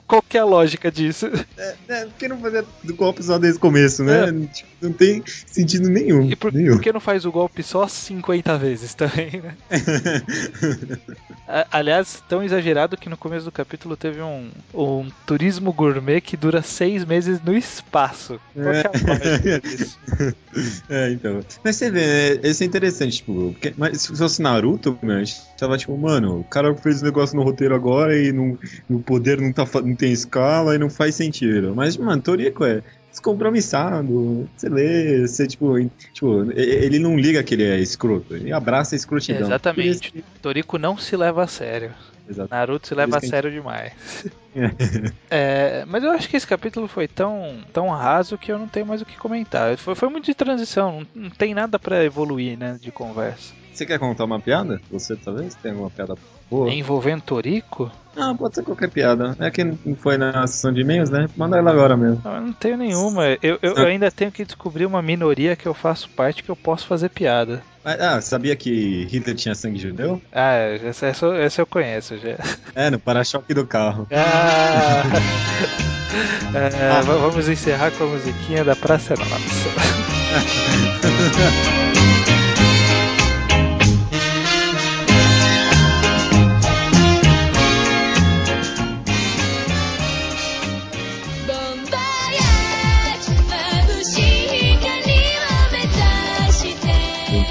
Qual que é a lógica disso? É, é, por que não fazer do golpe só desde o começo, né? É. Tipo, não tem sentido nenhum. E por, nenhum. por que não faz o golpe só 50 vezes também, né? (laughs) Aliás, tão exagerado que no começo do capítulo teve um, um turismo gourmet que dura seis meses no espaço. Qual é, é a disso? (laughs) É, então. Mas você vê, esse é interessante, tipo, porque, mas se fosse Naruto, meu, a gente tava tipo, mano, o cara fez um negócio no roteiro agora e não, o poder não, tá, não tem escala e não faz sentido. Mas, mano, Toriko é descompromissado, você lê, você, tipo, tipo, ele não liga que ele é escroto, ele abraça a escrotidão. Exatamente. Toriko não se leva a sério. Exato. Naruto se leva a sério demais. (laughs) é, mas eu acho que esse capítulo foi tão, tão raso que eu não tenho mais o que comentar. Foi, foi muito de transição, não, não tem nada para evoluir, né, de conversa. Você quer contar uma piada? Você talvez tem alguma piada boa? Envolvendo Torico? Ah, pode ser qualquer piada. É que não foi na sessão de e-mails, né? Manda ela agora mesmo. Não, eu não tenho nenhuma. Eu, eu, eu, ainda tenho que descobrir uma minoria que eu faço parte que eu posso fazer piada. Ah, sabia que Hitler tinha sangue judeu? Ah, essa, essa, essa eu conheço já. É, no para-choque do carro. Ah, (laughs) é, ah. Vamos encerrar com a musiquinha da Praça Nossa. (laughs)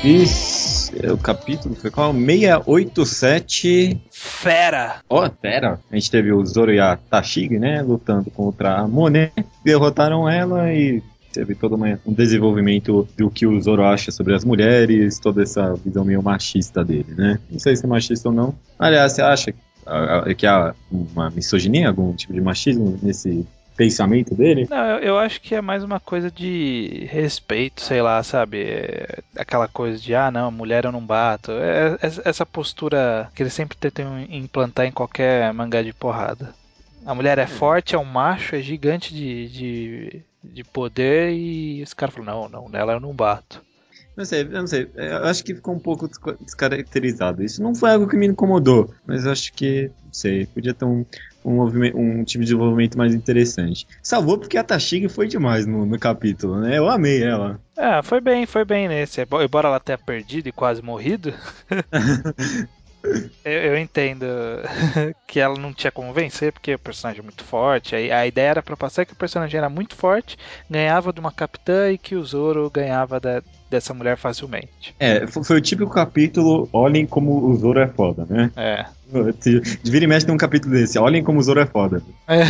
Bis, é, o capítulo foi qual? 687. Fera! Ó, oh, fera! A gente teve o Zoro e a Tashig, né? Lutando contra a Monet. Derrotaram ela e teve todo uma, um desenvolvimento do que o Zoro acha sobre as mulheres, toda essa visão meio machista dele, né? Não sei se é machista ou não. Aliás, você acha que há uma misoginia, algum tipo de machismo nesse pensamento dele? Não, eu, eu, acho que é mais uma coisa de respeito, sei lá, sabe? É aquela coisa de, ah, não, mulher eu não bato. É, é, essa postura que eles sempre tentam implantar em qualquer mangá de porrada. A mulher é forte, é um macho, é gigante de, de, de poder e os caras falam, não, não, nela eu não bato. Não sei, não sei. Eu acho que ficou um pouco descaracterizado. Isso não foi algo que me incomodou, mas eu acho que, não sei, podia ter um, um, um tipo de desenvolvimento mais interessante. Salvou porque a Tashig foi demais no, no capítulo, né? Eu amei ela. É, foi bem, foi bem nesse. Embora ela tenha perdido e quase morrido. (laughs) Eu, eu, entendo (laughs) que ela não tinha como vencer, porque o personagem é muito forte. A, a ideia era pra passar que o personagem era muito forte, ganhava de uma capitã e que o Zoro ganhava da, dessa mulher facilmente. É, foi o típico capítulo, olhem como o Zoro é foda, né? É. De vira e mexe tem um capítulo desse, olhem como o Zoro é foda. É.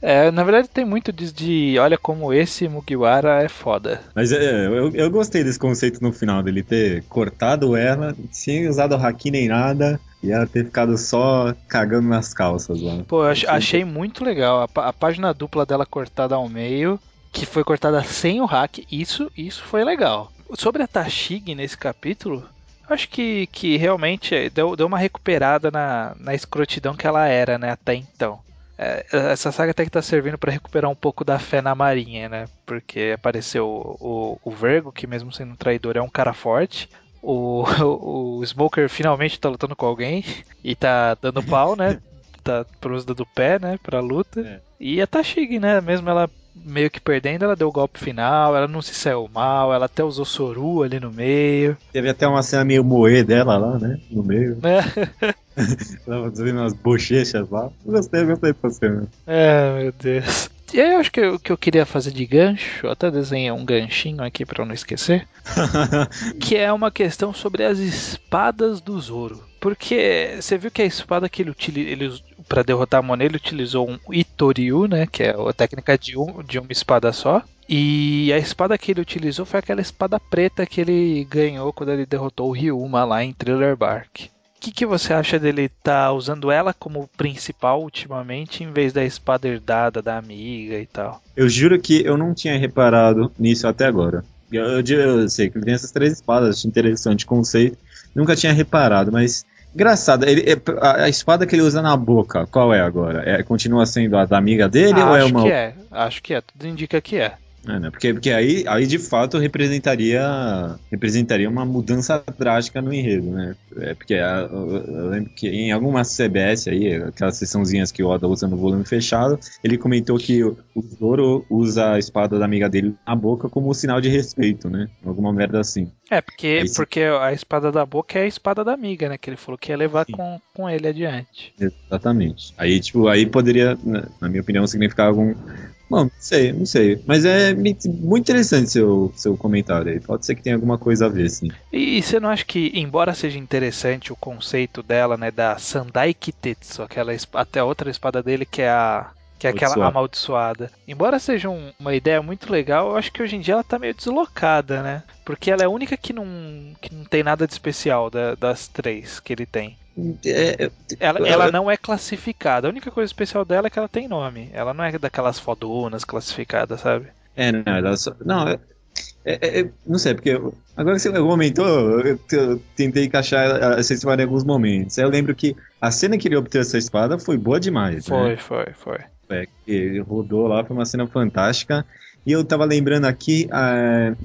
(laughs) é na verdade tem muito disso de olha como esse Mugiwara é foda. Mas é, eu, eu gostei desse conceito no final, dele ter cortado ela, sem usado o haki nem nada, e ela ter ficado só cagando nas calças lá. Pô, eu achei muito legal. A, a, página dupla dela cortada ao meio que foi cortada sem o hack. Isso, isso foi legal. Sobre a Tashig nesse capítulo, acho que, que realmente deu, deu uma recuperada na, na escrotidão que ela era, né, até então. É, essa saga até que tá servindo para recuperar um pouco da fé na marinha, né? Porque apareceu o, o, o Vergo, que mesmo sendo um traidor é um cara forte. O, (laughs) o, o Smoker finalmente tá lutando com alguém e tá dando pau, né? (laughs) tá por uso do pé, né? Pra luta. É. E a Tashig, né? Mesmo ela meio que perdendo, ela deu o golpe final, ela não se saiu mal, ela até usou Soru ali no meio. Teve até uma cena meio moer dela lá, né? No meio. É. (laughs) Tava fazendo umas bochechas lá. Gostei, gostei dessa cena. É, meu Deus. E aí eu acho que o que eu queria fazer de gancho, eu até desenhei um ganchinho aqui para não esquecer, (laughs) que é uma questão sobre as espadas do Zoro. Porque você viu que a espada que ele utiliza, ele, para derrotar a Monet, ele utilizou um Itoriu, né, que é a técnica de, um, de uma espada só. E a espada que ele utilizou foi aquela espada preta que ele ganhou quando ele derrotou o Ryuma lá em Thriller Bark. O que, que você acha dele estar tá usando ela como principal ultimamente, em vez da espada herdada da amiga e tal? Eu juro que eu não tinha reparado nisso até agora. Eu, eu, eu sei que ele tem essas três espadas, acho interessante o conceito. Nunca tinha reparado, mas Engraçado, ele, a, a, espada que ele usa na boca, qual é agora? É, continua sendo a da amiga dele ah, ou é uma. Acho que é, acho que é, tudo indica que é. É, né? Porque, porque aí, aí de fato representaria representaria uma mudança drástica no enredo, né? É porque a, eu, lembro que em algumas CBS aí, aquelas sessãozinhas que o Oda usa no volume fechado, ele comentou que o, Zoro usa a espada da amiga dele na boca como sinal de respeito, né? Alguma merda assim. É, porque, aí, porque a espada da boca é a espada da amiga, né? Que ele falou que ia levar com, com ele adiante. Exatamente. Aí, tipo, aí poderia, na minha opinião, significar algum Bom, não sei, não sei. Mas é muito interessante seu, seu comentário aí. Pode ser que tenha alguma coisa a ver, sim. E, você não acha que, embora seja interessante o conceito dela, né, da Sandai Kitetsu, aquela até outra espada dele que é a que é aquela amaldiçoada. Embora seja um, uma ideia muito legal, eu acho que hoje em dia ela tá meio deslocada, né? Porque ela é a única que não, que não tem nada de especial da, das três que ele tem. É, é, ela, ela não é classificada. A única coisa especial dela é que ela tem nome. Ela não é daquelas fodonas classificadas, sabe? É, não, ela só. Não, é, é, é, não sei, porque agora que você comentou, eu, eu tentei encaixar essa história em alguns momentos. Eu lembro que a cena que ele obteve essa espada foi boa demais. Foi, né? foi, foi. É, ele rodou lá, foi uma cena fantástica. E eu tava lembrando aqui, uh,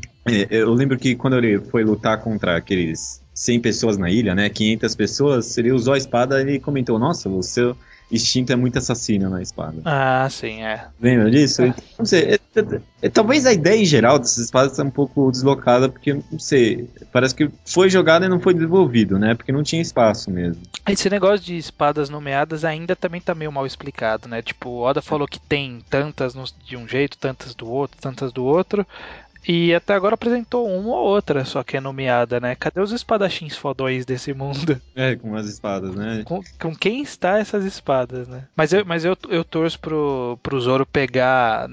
eu lembro que quando ele foi lutar contra aqueles 100 pessoas na ilha, né? 500 pessoas, ele usou a espada e comentou: Nossa, o seu instinto é muito assassino na espada. Ah, sim, é. Lembra disso? É. Não sei, é, é, é, talvez a ideia em geral dessas espadas seja um pouco deslocada, porque, não sei, parece que foi jogada e não foi desenvolvido, né? Porque não tinha espaço mesmo. Esse negócio de espadas nomeadas ainda também tá meio mal explicado, né? Tipo, o Oda falou que tem tantas de um jeito, tantas do outro, tantas do outro E até agora apresentou uma ou outra, só que é nomeada, né? Cadê os espadachins fodões desse mundo? É, com as espadas, né? Com, com quem está essas espadas, né? Mas eu, mas eu, eu torço pro, pro Zoro pegar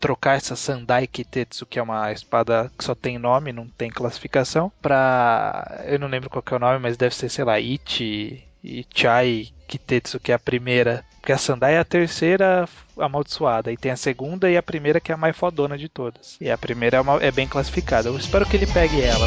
trocar essa Sandai Kitetsu, que é uma espada que só tem nome, não tem classificação, pra. Eu não lembro qual é o nome, mas deve ser, sei lá, Ichi. Ichai Kitetsu, que é a primeira. Porque a Sandai é a terceira amaldiçoada. E tem a segunda e a primeira, que é a mais fodona de todas. E a primeira é, uma, é bem classificada. Eu espero que ele pegue ela.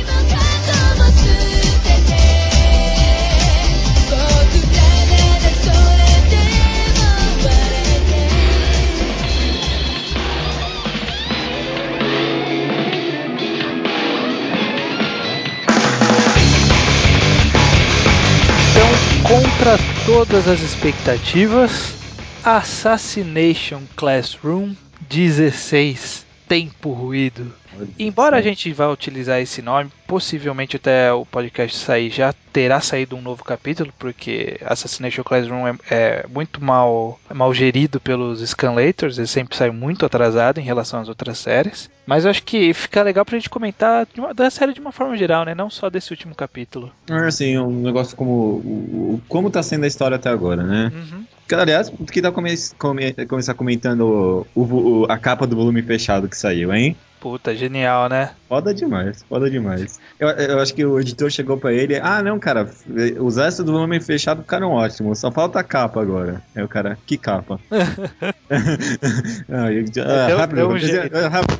Contra todas as expectativas, Assassination Classroom 16 Tempo Ruído. Embora a gente vá utilizar esse nome, possivelmente até o podcast sair já terá saído um novo capítulo, porque Assassination Classroom é, é muito mal, mal gerido pelos Scanlators, ele sempre sai muito atrasado em relação às outras séries. Mas eu acho que fica legal pra gente comentar uma, da série de uma forma geral, né? Não só desse último capítulo. É, assim, um negócio como o, como tá sendo a história até agora, né? Uhum. Aliás, que tá come, come, começar comentando o, o, a capa do volume fechado que saiu, hein? Puta, genial, né? Foda demais, foda demais. Eu, eu acho que o editor chegou pra ele, ah, não, cara, os restos do volume fechado ficaram ótimos, só falta a capa agora. Aí o cara, que capa? (laughs) ah, eu, ah, rápido, rápido, rápido, rápido,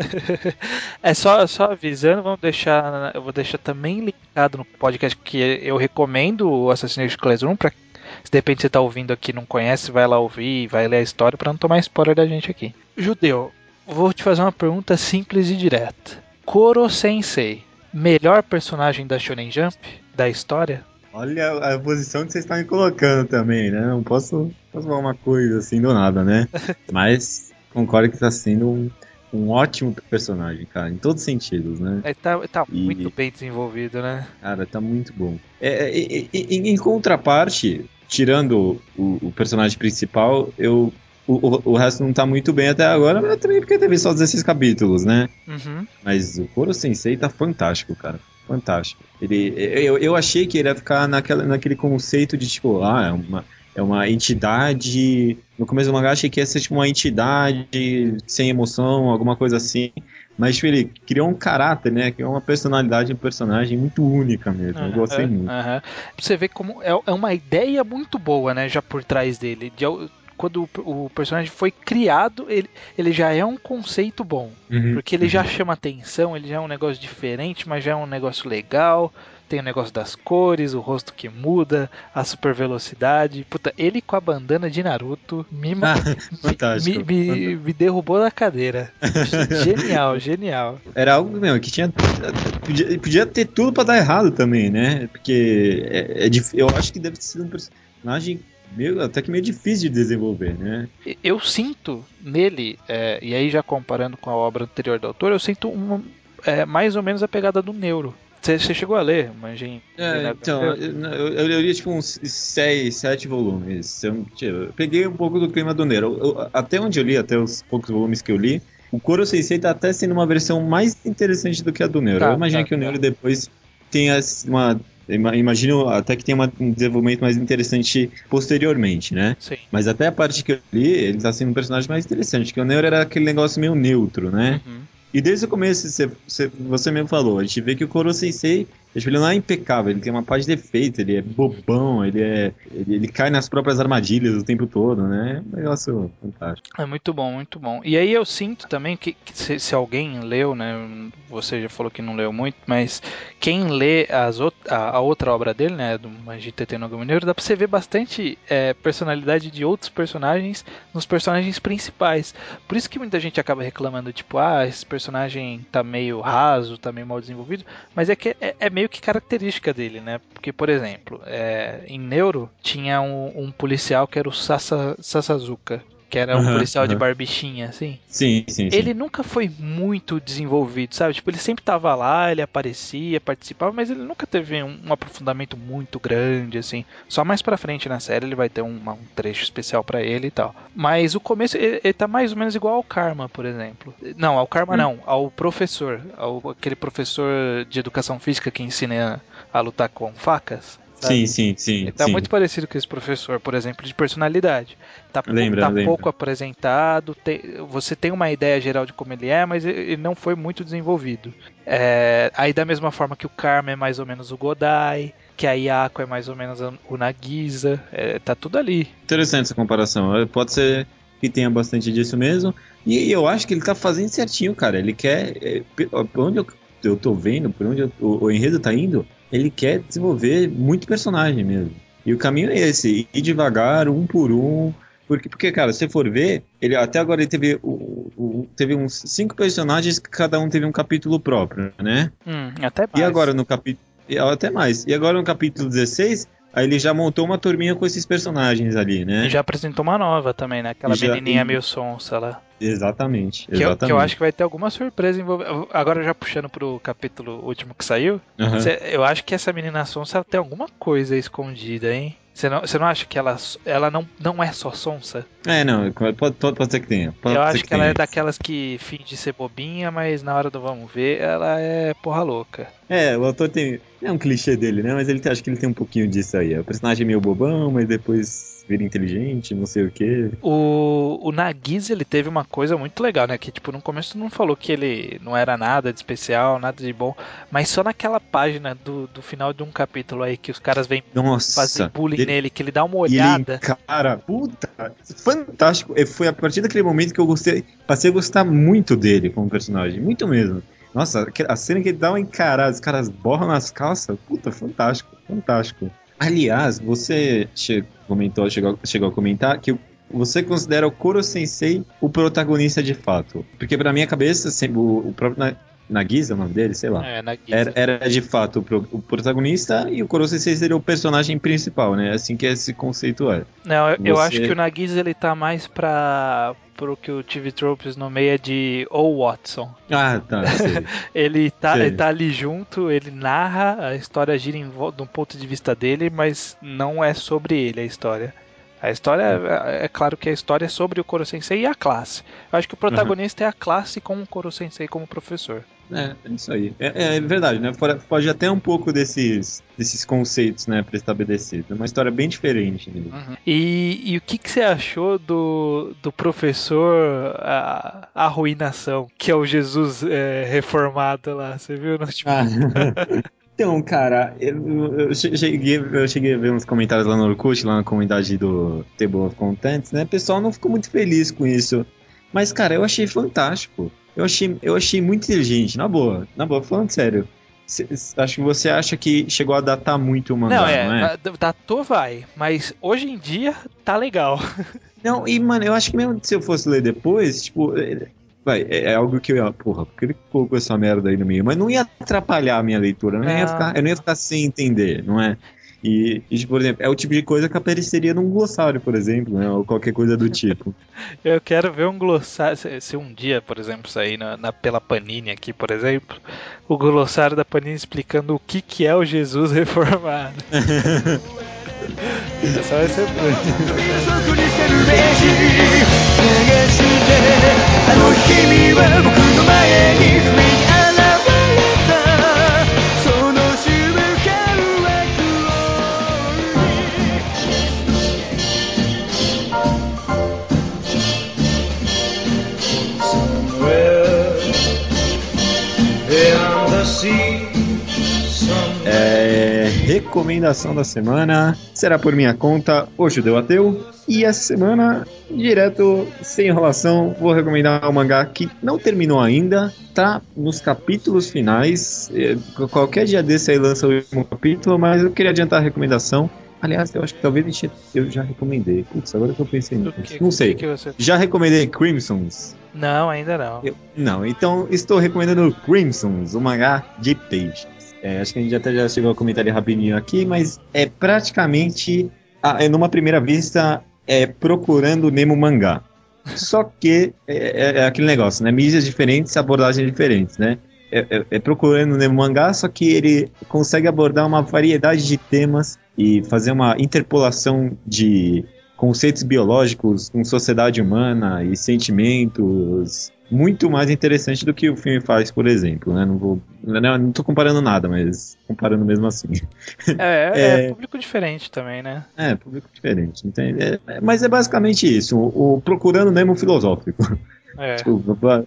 (laughs) é só, só avisando, vamos deixar. Eu vou deixar também linkado no podcast que eu recomendo o Assassination Classroom para se de repente você tá ouvindo aqui e não conhece, vai lá ouvir, vai ler a história para não tomar spoiler da gente aqui. Judeu, vou te fazer uma pergunta simples e direta. Koro Sensei, melhor personagem da Shonen Jump da história? Olha a posição que vocês estão me colocando também, né? Não posso, posso falar uma coisa assim do nada, né? (laughs) Mas concordo que está sendo um, um ótimo personagem, cara, em todos os sentidos, né? É, tá, tá e, muito bem desenvolvido, né? Cara, tá muito bom. É, é, em, em contraparte, tirando o, o, personagem principal, eu o, o, resto não tá muito bem até agora, mas também porque teve só 16 capítulos, né? Uhum. Mas o Koro Sensei tá fantástico, cara. Fantástico. Ele, eu, eu achei que ele ia ficar naquela, naquele conceito de tipo, ah, é uma, é uma entidade. No começo do mangá achei que ia ser tipo uma entidade sem emoção, alguma coisa assim. Mas tipo, ele criou um caráter, né? Criou uma personalidade, um personagem muito única mesmo. Uhum, eu gostei muito. Uhum. Você vê como é, é uma ideia muito boa, né? Já por trás dele. De, quando o, o, personagem foi criado, ele, ele já é um conceito bom. Uhum, porque ele uhum. já chama atenção, ele já é um negócio diferente, mas já é um negócio legal. Tem o negócio das cores, o rosto que muda, a super velocidade. Puta, ele com a bandana de Naruto me, ah, (laughs) me, me, me, derrubou da cadeira. (laughs) genial, genial. Era algo meu, que tinha. Podia, podia ter tudo para dar errado também, né? Porque é, é, eu acho que deve ser um personagem meio, até que meio difícil de desenvolver, né? Eu sinto nele, é, e aí já comparando com a obra anterior do autor, eu sinto uma, é, mais ou menos a pegada do Neuro. Você chegou a ler, Manjin? É, então, eu, eu, eu, li tipo uns 6, 7 volumes. Eu, eu, peguei um pouco do clima do Neuro. até onde eu li, até os poucos volumes que eu li, o Koro Sensei tá até sendo uma versão mais interessante do que a do Neuro. Tá, eu imagino tá, que o Neuro tá. depois tenha uma imagino até que tem um desenvolvimento mais interessante posteriormente, né? Sim. Mas até a parte que eu li, ele tá sendo um personagem mais interessante, que o Neo era aquele negócio meio neutro, né? Uhum. E desde o começo, você, você, você mesmo falou, a gente vê que o Koro Sensei ele não é impecável, ele tem uma parte de defeito, ele é bobão, ele é. Ele, ele, cai nas próprias armadilhas o tempo todo, né? É um negócio fantástico. É muito bom, muito bom. E aí eu sinto também que, que se, se, alguém leu, né? Você já falou que não leu muito, mas quem lê as, a, a outra obra dele, né? Do Magite no Mineiro, dá pra você ver bastante é, personalidade de outros personagens nos personagens principais. Por isso que muita gente acaba reclamando, tipo, ah, esse personagem tá meio raso, tá meio mal desenvolvido, mas é que é, é meio que característica dele, né? Porque, por exemplo, é, em Neuro tinha um, um, policial que era o Sasa, Sasazuka. Que era um Aham, policial de aham. barbichinha, assim. Sim, sim, sim. Ele nunca foi muito desenvolvido, sabe? Tipo, ele sempre tava lá, ele aparecia, participava, mas ele nunca teve um, um aprofundamento muito grande, assim. Só mais pra frente na série ele vai ter um, um trecho especial pra ele e tal. Mas o começo, ele, ele tá mais ou menos igual ao Karma, por exemplo. Não, ao Karma Hum. não, ao professor. Ao, aquele professor de educação física que ensina a, a lutar com facas. Sabe? Sim, sim, sim. Ele tá sim. muito parecido com esse professor, por exemplo, de personalidade. Tá, pou- Lembra, tá lembra. pouco apresentado, te- você tem uma ideia geral de como ele é, mas ele não foi muito desenvolvido. É, aí da mesma forma que o Karma é mais ou menos o Godai, que a Yako é mais ou menos o Nagisa, é, tá tudo ali. Interessante essa comparação. Eh, Pode ser que tenha bastante disso mesmo. E eu acho que ele tá fazendo certinho, cara. Ele quer. Por onde eu, eu tô vendo, por onde eu- o, o enredo tá indo, ele quer desenvolver muito personagem mesmo. E o caminho é esse: ir devagar, um por um. Porque, porque cara, se for ver, ele até agora ele teve, o, o- teve uns cinco personagens que cada um teve um capítulo próprio, né? Hum, até mais. E agora no capítulo. Até mais. E agora no capítulo 16, aí ele já montou uma turminha com esses personagens ali, né? Já apresentou uma nova também, né? Aquela Já- menininha e- meio sonsa lá. Exatamente. Que eu, exatamente. que eu acho que vai ter alguma surpresa envolvida. Agora já puxando pro capítulo último que saiu. Cê- eu acho que essa menina sonsa tem alguma coisa escondida, hein? Você não, você não acha que ela, ela não, não é só sonsa? É, não, pode, pode, pode ser que tenha. Pode eu acho que, ela tenha. é daquelas que finge ser bobinha, mas na hora do vamos ver, ela é porra louca. É, o autor tem. É um clichê dele, né? Mas ele acho que ele tem um pouquinho disso aí. O personagem é meio bobão, mas depois vira inteligente, não sei o quê. O, o Nagisa, ele teve uma coisa muito legal, né? Que, tipo, no começo não falou que ele não era nada de especial, nada de bom. Mas só naquela página do, do final de um capítulo aí que os caras vêm Nossa. fazer bullying ele- nele, que ele dá uma E ele olhada. encara, puta, fantástico. E Foi a partir daquele momento que eu gostei, passei a gostar muito dele como personagem, muito mesmo. Nossa, a cena que ele dá uma encarada, os caras borram nas calças, puta, fantástico, fantástico. Aliás, você che- comentou, chegou, chegou a comentar que o- você considera o Koro Sensei o protagonista de fato. Porque pra minha cabeça, sempre, o, o próprio Na- Nagisa, é o nome dele, sei lá. É. Era, era de fato o, o protagonista e o Koro Sensei seria o personagem principal, né? Assim que esse conceito é. Não, eu, eu Você- acho que o Nagisa ele tá mais pra pro que o TV Tropes nomeia de O Watson. Ah, tá. (laughs) Ele tá, Sei. ele tá ali junto, ele narra, a história gira em volta de um ponto de vista dele, mas não é sobre ele a história. A história, é, é claro que a história é sobre o Koro Sensei e a classe. Eu acho que o protagonista é a classe com o Koro Sensei como professor. É, é isso aí. É, é verdade, né? Foge até um pouco desses, desses conceitos, né, pré-estabelecidos. É uma história bem diferente. Né? E, e o que, que você achou do, do professor a, Arruinação, que é o Jesus é, reformado lá? Você viu? No, tipo, Ah. (laughs) então, cara, eu, eu che- cheguei, eu cheguei a ver uns comentários lá no Orkut, lá na comunidade do Table of Contents, né? O pessoal não ficou muito feliz com isso. Mas, cara, eu achei fantástico. Eu achei, eu achei muito inteligente, na boa. Na boa, falando sério. Cê- acho que você acha que chegou a datar muito o mangá, não, não é, é? da- datou vai, mas hoje em dia tá legal. (laughs) Não, e mano, eu acho que mesmo se eu fosse ler depois, tipo, é, vai, é, é algo que eu ia, porra, por que ele colocou essa merda aí no meio? Mas não ia atrapalhar a minha leitura, eu não, ia Não. ficar, eu não ia ficar sem entender, não é? E, e, por exemplo, é o tipo de coisa que apareceria num glossário, por exemplo, né? Ou qualquer coisa do tipo. (laughs) Eu quero ver um glossário. Se, se um dia, por exemplo, sair na, na- pela Panini aqui, por exemplo, o glossário da Panini explicando o que, que é o Jesus (laughs) reformado. (laughs) それセップリン。(laughs) recomendação da semana será por minha conta, O Judeu Ateu. E essa semana, direto, sem enrolação, vou recomendar um mangá que não terminou ainda, tá nos capítulos finais. É, qualquer dia desse aí lança o último capítulo, mas eu queria adiantar a recomendação. Aliás, eu acho que talvez gente- eu já recomendei. Putz, agora que eu pensei nisso. Não sei. que você- Já recomendei Crimsons. Não, ainda não. Eu- não, então estou recomendando Crimsons, o mangá de Page. É, acho que a gente até já chegou a comentar ele rapidinho aqui, mas é praticamente, ah, é numa primeira vista, é procurando o Nemo mangá. Só que é, é- é aquele negócio, né? Mídias diferentes, abordagens diferentes, né? É, é- é procurando no mangá, só que ele consegue abordar uma variedade de temas e fazer uma interpolação de conceitos biológicos com sociedade humana e sentimentos muito mais interessante do que o filme faz, por exemplo, né? Não vou, não, não tô comparando nada, mas comparando mesmo assim. É, é, (laughs) É. público diferente também, né? É, público diferente, entende? É, é- mas é basicamente isso, o, o procurando Nemo filosófico. É. (laughs) Tipo,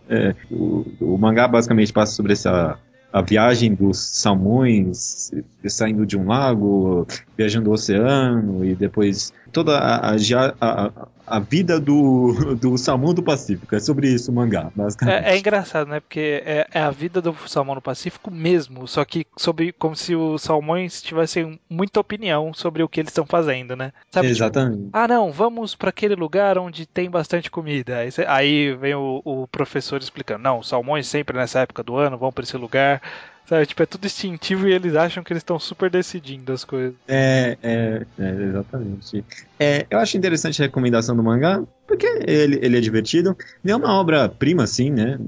é, o, o mangá basicamente passa sobre essa a viagem dos salmões saindo de um lago, viajando o oceano e depois toda a, a, a- a- vida do, (laughs) do salmão do Pacífico. É sobre isso o mangá, basicamente. É, é engraçado, né? Porque é, é a vida do salmão no Pacífico mesmo, só que sobre como se os salmões tivessem muita opinião sobre o que eles estão fazendo, né? Sabe, tipo, Exatamente. ah, não, vamos para aquele lugar onde tem bastante comida. Aí, aí vem o, o professor explicando: não, os salmões sempre nessa época do ano vão para esse lugar. Sabe, tipo, é tudo instintivo e eles acham que eles estão super decidindo as coisas. É, é, é, exatamente. É, eu acho interessante a recomendação do mangá, porque ele, ele é divertido. Não é uma obra-prima, assim, né?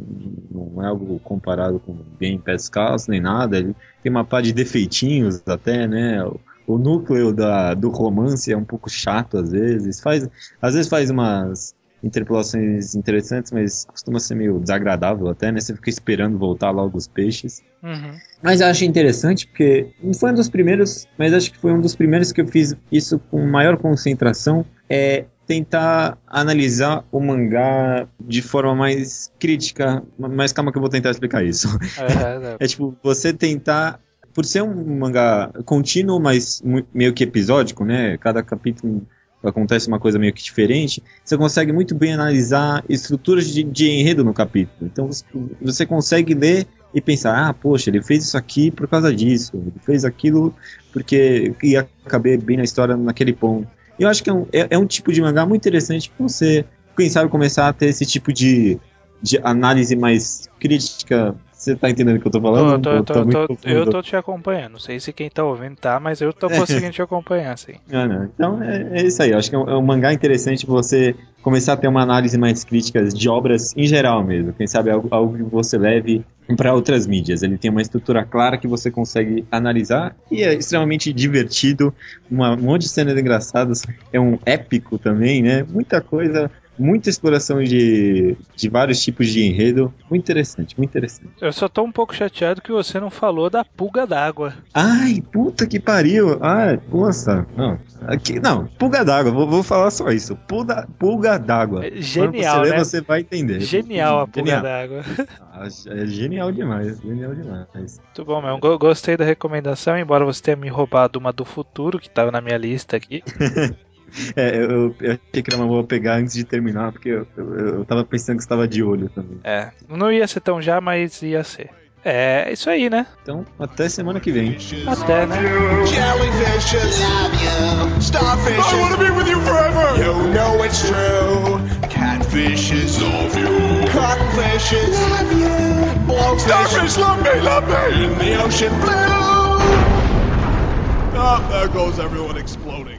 Não é algo comparado com Game Pescals, nem nada. Ele tem uma pá de defeitinhos até, né? O, o núcleo da, do romance é um pouco chato às vezes. Faz, às vezes faz umas interpolações interessantes, mas costuma ser meio desagradável até, né? Você fica esperando voltar logo os peixes. Uhum. Mas eu acho interessante porque não foi um dos primeiros, mas acho que foi um dos primeiros que eu fiz isso com maior concentração. É tentar analisar o mangá de forma mais crítica. Mas calma que eu vou tentar explicar isso. É, é, (laughs) É tipo, você tentar. Por ser um mangá contínuo, mas meio que episódico, né? Cada capítulo acontece uma coisa meio que diferente. Você consegue muito bem analisar estruturas de, de enredo no capítulo. Então você, você consegue ler e pensar: ah, poxa, ele fez isso aqui por causa disso, ele fez aquilo porque ia caber bem na história naquele ponto. Eu acho que é um, é, é um tipo de mangá muito interessante pra você, quem sabe, começar a ter esse tipo de, de análise mais crítica. Você tá entendendo o que eu tô falando? Tô- tô- tá tô- eu tô te acompanhando. Não sei se quem tá ouvindo tá, mas eu tô conseguindo te acompanhar, sim. Ah. Então é, é isso aí. Eu acho que é um, é um mangá interessante você começar a ter uma análise mais crítica de obras em geral mesmo. Quem sabe algo, algo que você leve para outras mídias. Ele tem uma estrutura clara que você consegue analisar e é extremamente divertido. Uma, um monte de cenas engraçadas. É um épico também, né? Muita coisa. Muita exploração de, de vários tipos de enredo. Muito interessante, muito interessante. Eu só tô um pouco chateado que você não falou da pulga d'água. Ai, puta que pariu. Ai, nossa. Não, aqui, não pulga d'água. Vou, vou falar só isso. Pulga, pulga d'água. É Quando Genial, você ler, né? você vai entender. Genial a pulga d'água. Ah, É genial demais, genial demais. Muito bom, meu. Go- Gostei da recomendação, embora você tenha me roubado uma do futuro, que tava na minha lista aqui. (laughs) É, eu, eu achei que era uma boa pegar antes de terminar, porque eu, eu, eu tava pensando que você tava de olho também. É, não ia ser tão já, mas ia ser. É isso aí, né? Então, até semana que vem. Até, né? Jellyfishes love you. Starfishes I wanna be with you forever. You know it's true. Catfishes love you. Cottonfishes love you. Blowfish Starfish love me, love me. In the ocean blue. Oh, there goes everyone exploding.